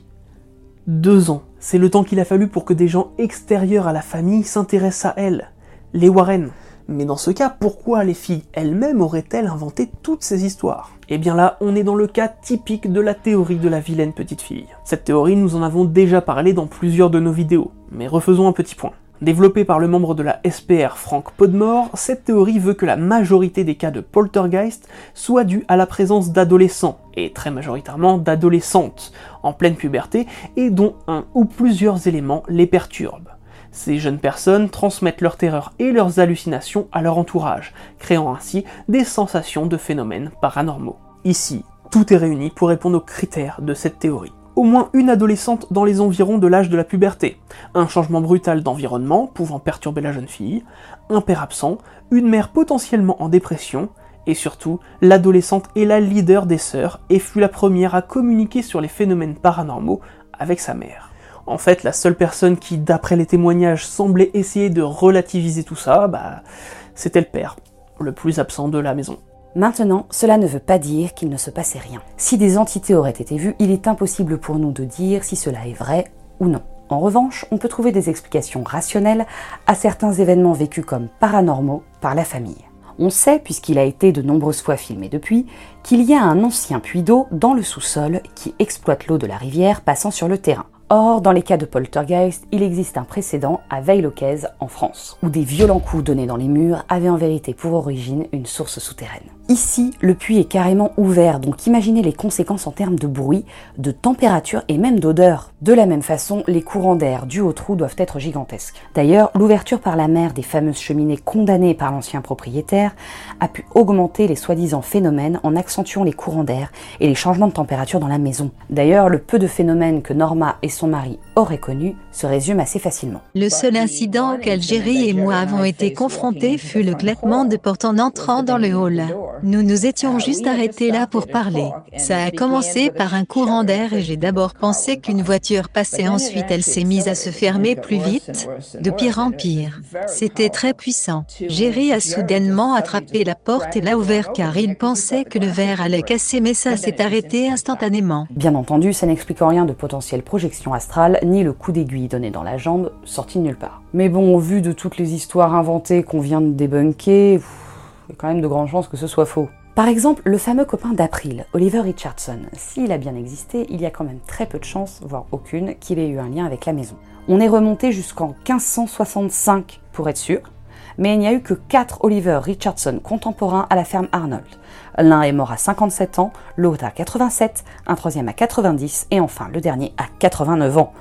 Deux ans. C'est le temps qu'il a fallu pour que des gens extérieurs à la famille s'intéressent à elle, les Warren. Mais dans ce cas, pourquoi les filles elles-mêmes auraient-elles inventé toutes ces histoires? Eh bien là, on est dans le cas typique de la théorie de la vilaine petite fille. Cette théorie, nous en avons déjà parlé dans plusieurs de nos vidéos, mais refaisons un petit point. Développée par le membre de la SPR Frank Podmore, cette théorie veut que la majorité des cas de poltergeist soient dus à la présence d'adolescents, et très majoritairement d'adolescentes, en pleine puberté, et dont un ou plusieurs éléments les perturbent. Ces jeunes personnes transmettent leur terreur et leurs hallucinations à leur entourage, créant ainsi des sensations de phénomènes paranormaux. Ici, tout est réuni pour répondre aux critères de cette théorie au moins une adolescente dans les environs de l'âge de la puberté, un changement brutal d'environnement pouvant perturber la jeune fille, un père absent, une mère potentiellement en dépression, et surtout, l'adolescente est la leader des sœurs et fut la première à communiquer sur les phénomènes paranormaux avec sa mère. En fait, la seule personne qui, d'après les témoignages, semblait essayer de relativiser tout ça, bah, c'était le père, le plus absent de la maison. Maintenant, cela ne veut pas dire qu'il ne se passait rien. Si des entités auraient été vues, il est impossible pour nous de dire si cela est vrai ou non. En revanche, on peut trouver des explications rationnelles à certains événements vécus comme paranormaux par la famille. On sait, puisqu'il a été de nombreuses fois filmé depuis, qu'il y a un ancien puits d'eau dans le sous-sol qui exploite l'eau de la rivière passant sur le terrain. Or, dans les cas de poltergeist, il existe un précédent à Veil-Locquez en France, où des violents coups donnés dans les murs avaient en vérité pour origine une source souterraine. Ici, le puits est carrément ouvert, donc imaginez les conséquences en termes de bruit, de température et même d'odeur. De la même façon, les courants d'air dus au trou doivent être gigantesques. D'ailleurs, l'ouverture par la mer des fameuses cheminées condamnées par l'ancien propriétaire a pu augmenter les soi-disant phénomènes en accentuant les courants d'air et les changements de température dans la maison. D'ailleurs, le peu de phénomènes que Norma et son mari auraient connus se résume assez facilement. Le seul incident auquel Jerry et moi avons été confrontés fut le claquement de porte en entrant dans le hall. Nous nous étions juste arrêtés là pour parler. Ça a commencé par un courant d'air et j'ai d'abord pensé qu'une voiture passait, ensuite elle s'est mise à se fermer plus vite, de pire en pire. C'était très puissant. Jerry a soudainement attrapé la porte et l'a ouvert car il pensait que le verre allait casser mais ça s'est arrêté instantanément. Bien entendu, ça n'explique rien de potentielle projection astrale, ni le coup d'aiguille donné dans la jambe, sorti de nulle part. Mais bon, au vu de toutes les histoires inventées qu'on vient de débunker, il y a quand même de grandes chances que ce soit faux. Par exemple, le fameux copain d'April, Oliver Richardson, s'il a bien existé, il y a quand même très peu de chances, voire aucune, qu'il ait eu un lien avec la maison. On est remonté jusqu'en 1565 pour être sûr, mais il n'y a eu que 4 Oliver Richardson contemporains à la ferme Arnold. L'un est mort à 57 ans, l'autre à 87, un troisième à 90 et enfin le dernier à 89 ans.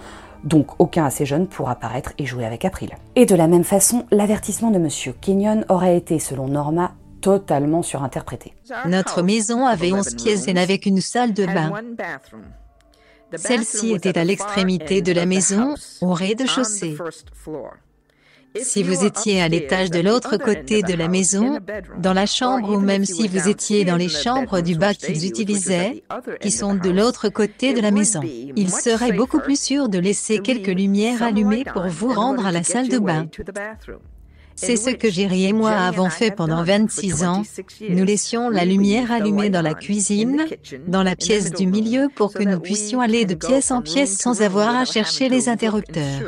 Donc aucun assez jeune pour apparaître et jouer avec April. Et de la même façon, l'avertissement de Monsieur Kenyon aurait été, selon Norma, totalement surinterprété. Notre maison avait 11 pièces et n'avait qu'une salle de bain. Celle-ci était à l'extrémité de la maison, au rez-de-chaussée. Si vous étiez à l'étage de l'autre côté de la maison, dans la chambre ou même si vous étiez dans les chambres du bas qu'ils utilisaient, qui sont de l'autre côté de la maison, il serait beaucoup plus sûr de laisser quelques lumières allumées pour vous rendre à la salle de bain. C'est ce que Jerry et moi avons fait pendant 26 ans. Nous laissions la lumière allumée dans la cuisine, dans la pièce du milieu pour que nous puissions aller de pièce en pièce sans avoir à chercher les interrupteurs.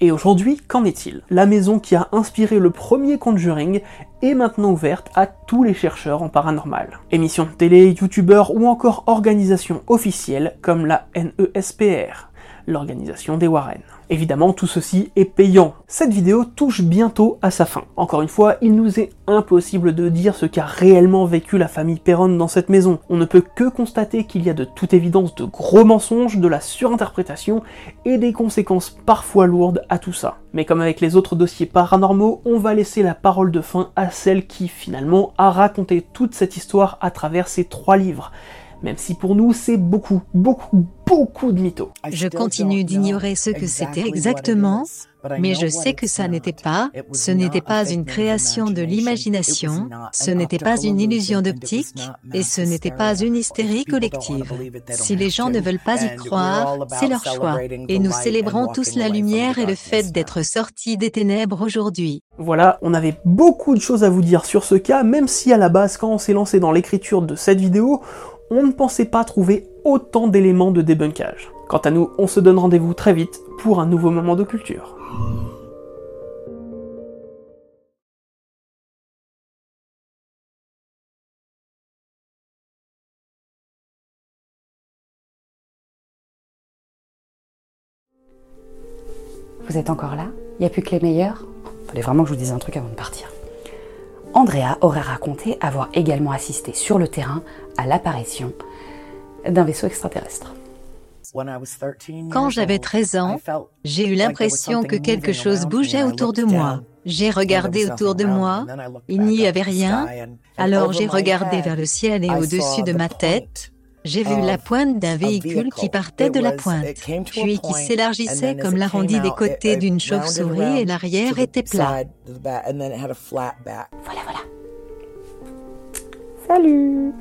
Et aujourd'hui, qu'en est-il? La maison qui a inspiré le premier Conjuring est maintenant ouverte à tous les chercheurs en paranormal. Émissions de télé, youtubeurs ou encore organisations officielles comme la NESPR, l'organisation des Warren. Évidemment, tout ceci est payant. Cette vidéo touche bientôt à sa fin. Encore une fois, il nous est impossible de dire ce qu'a réellement vécu la famille Perron dans cette maison. On ne peut que constater qu'il y a de toute évidence de gros mensonges, de la surinterprétation et des conséquences parfois lourdes à tout ça. Mais comme avec les autres dossiers paranormaux, on va laisser la parole de fin à celle qui finalement a raconté toute cette histoire à travers ces trois livres même si pour nous c'est beaucoup, beaucoup, beaucoup de mythos. Je continue d'ignorer ce que c'était exactement, mais je sais que ça n'était pas, ce n'était pas une création de l'imagination, ce n'était pas une illusion d'optique, et ce n'était pas une hystérie collective. Si les gens ne veulent pas y croire, c'est leur choix. Et nous célébrons tous la lumière et le fait d'être sortis des ténèbres aujourd'hui. Voilà, on avait beaucoup de choses à vous dire sur ce cas, même si à la base, quand on s'est lancé dans l'écriture de cette vidéo, on ne pensait pas trouver autant d'éléments de débunkage. Quant à nous, on se donne rendez-vous très vite pour un nouveau moment de culture. Vous êtes encore là? Il n'y a plus que les meilleurs? Fallait vraiment que je vous dise un truc avant de partir. Andrea aurait raconté avoir également assisté sur le terrain à l'apparition d'un vaisseau extraterrestre. Quand j'avais 13 ans, j'ai eu l'impression que quelque chose bougeait autour de moi. J'ai regardé autour de moi, il n'y avait rien, alors j'ai regardé vers le ciel et au-dessus de ma tête, j'ai vu la pointe d'un véhicule qui partait de la pointe, puis qui s'élargissait comme l'arrondi des côtés d'une chauve-souris et l'arrière était plat. Voilà, voilà. Salut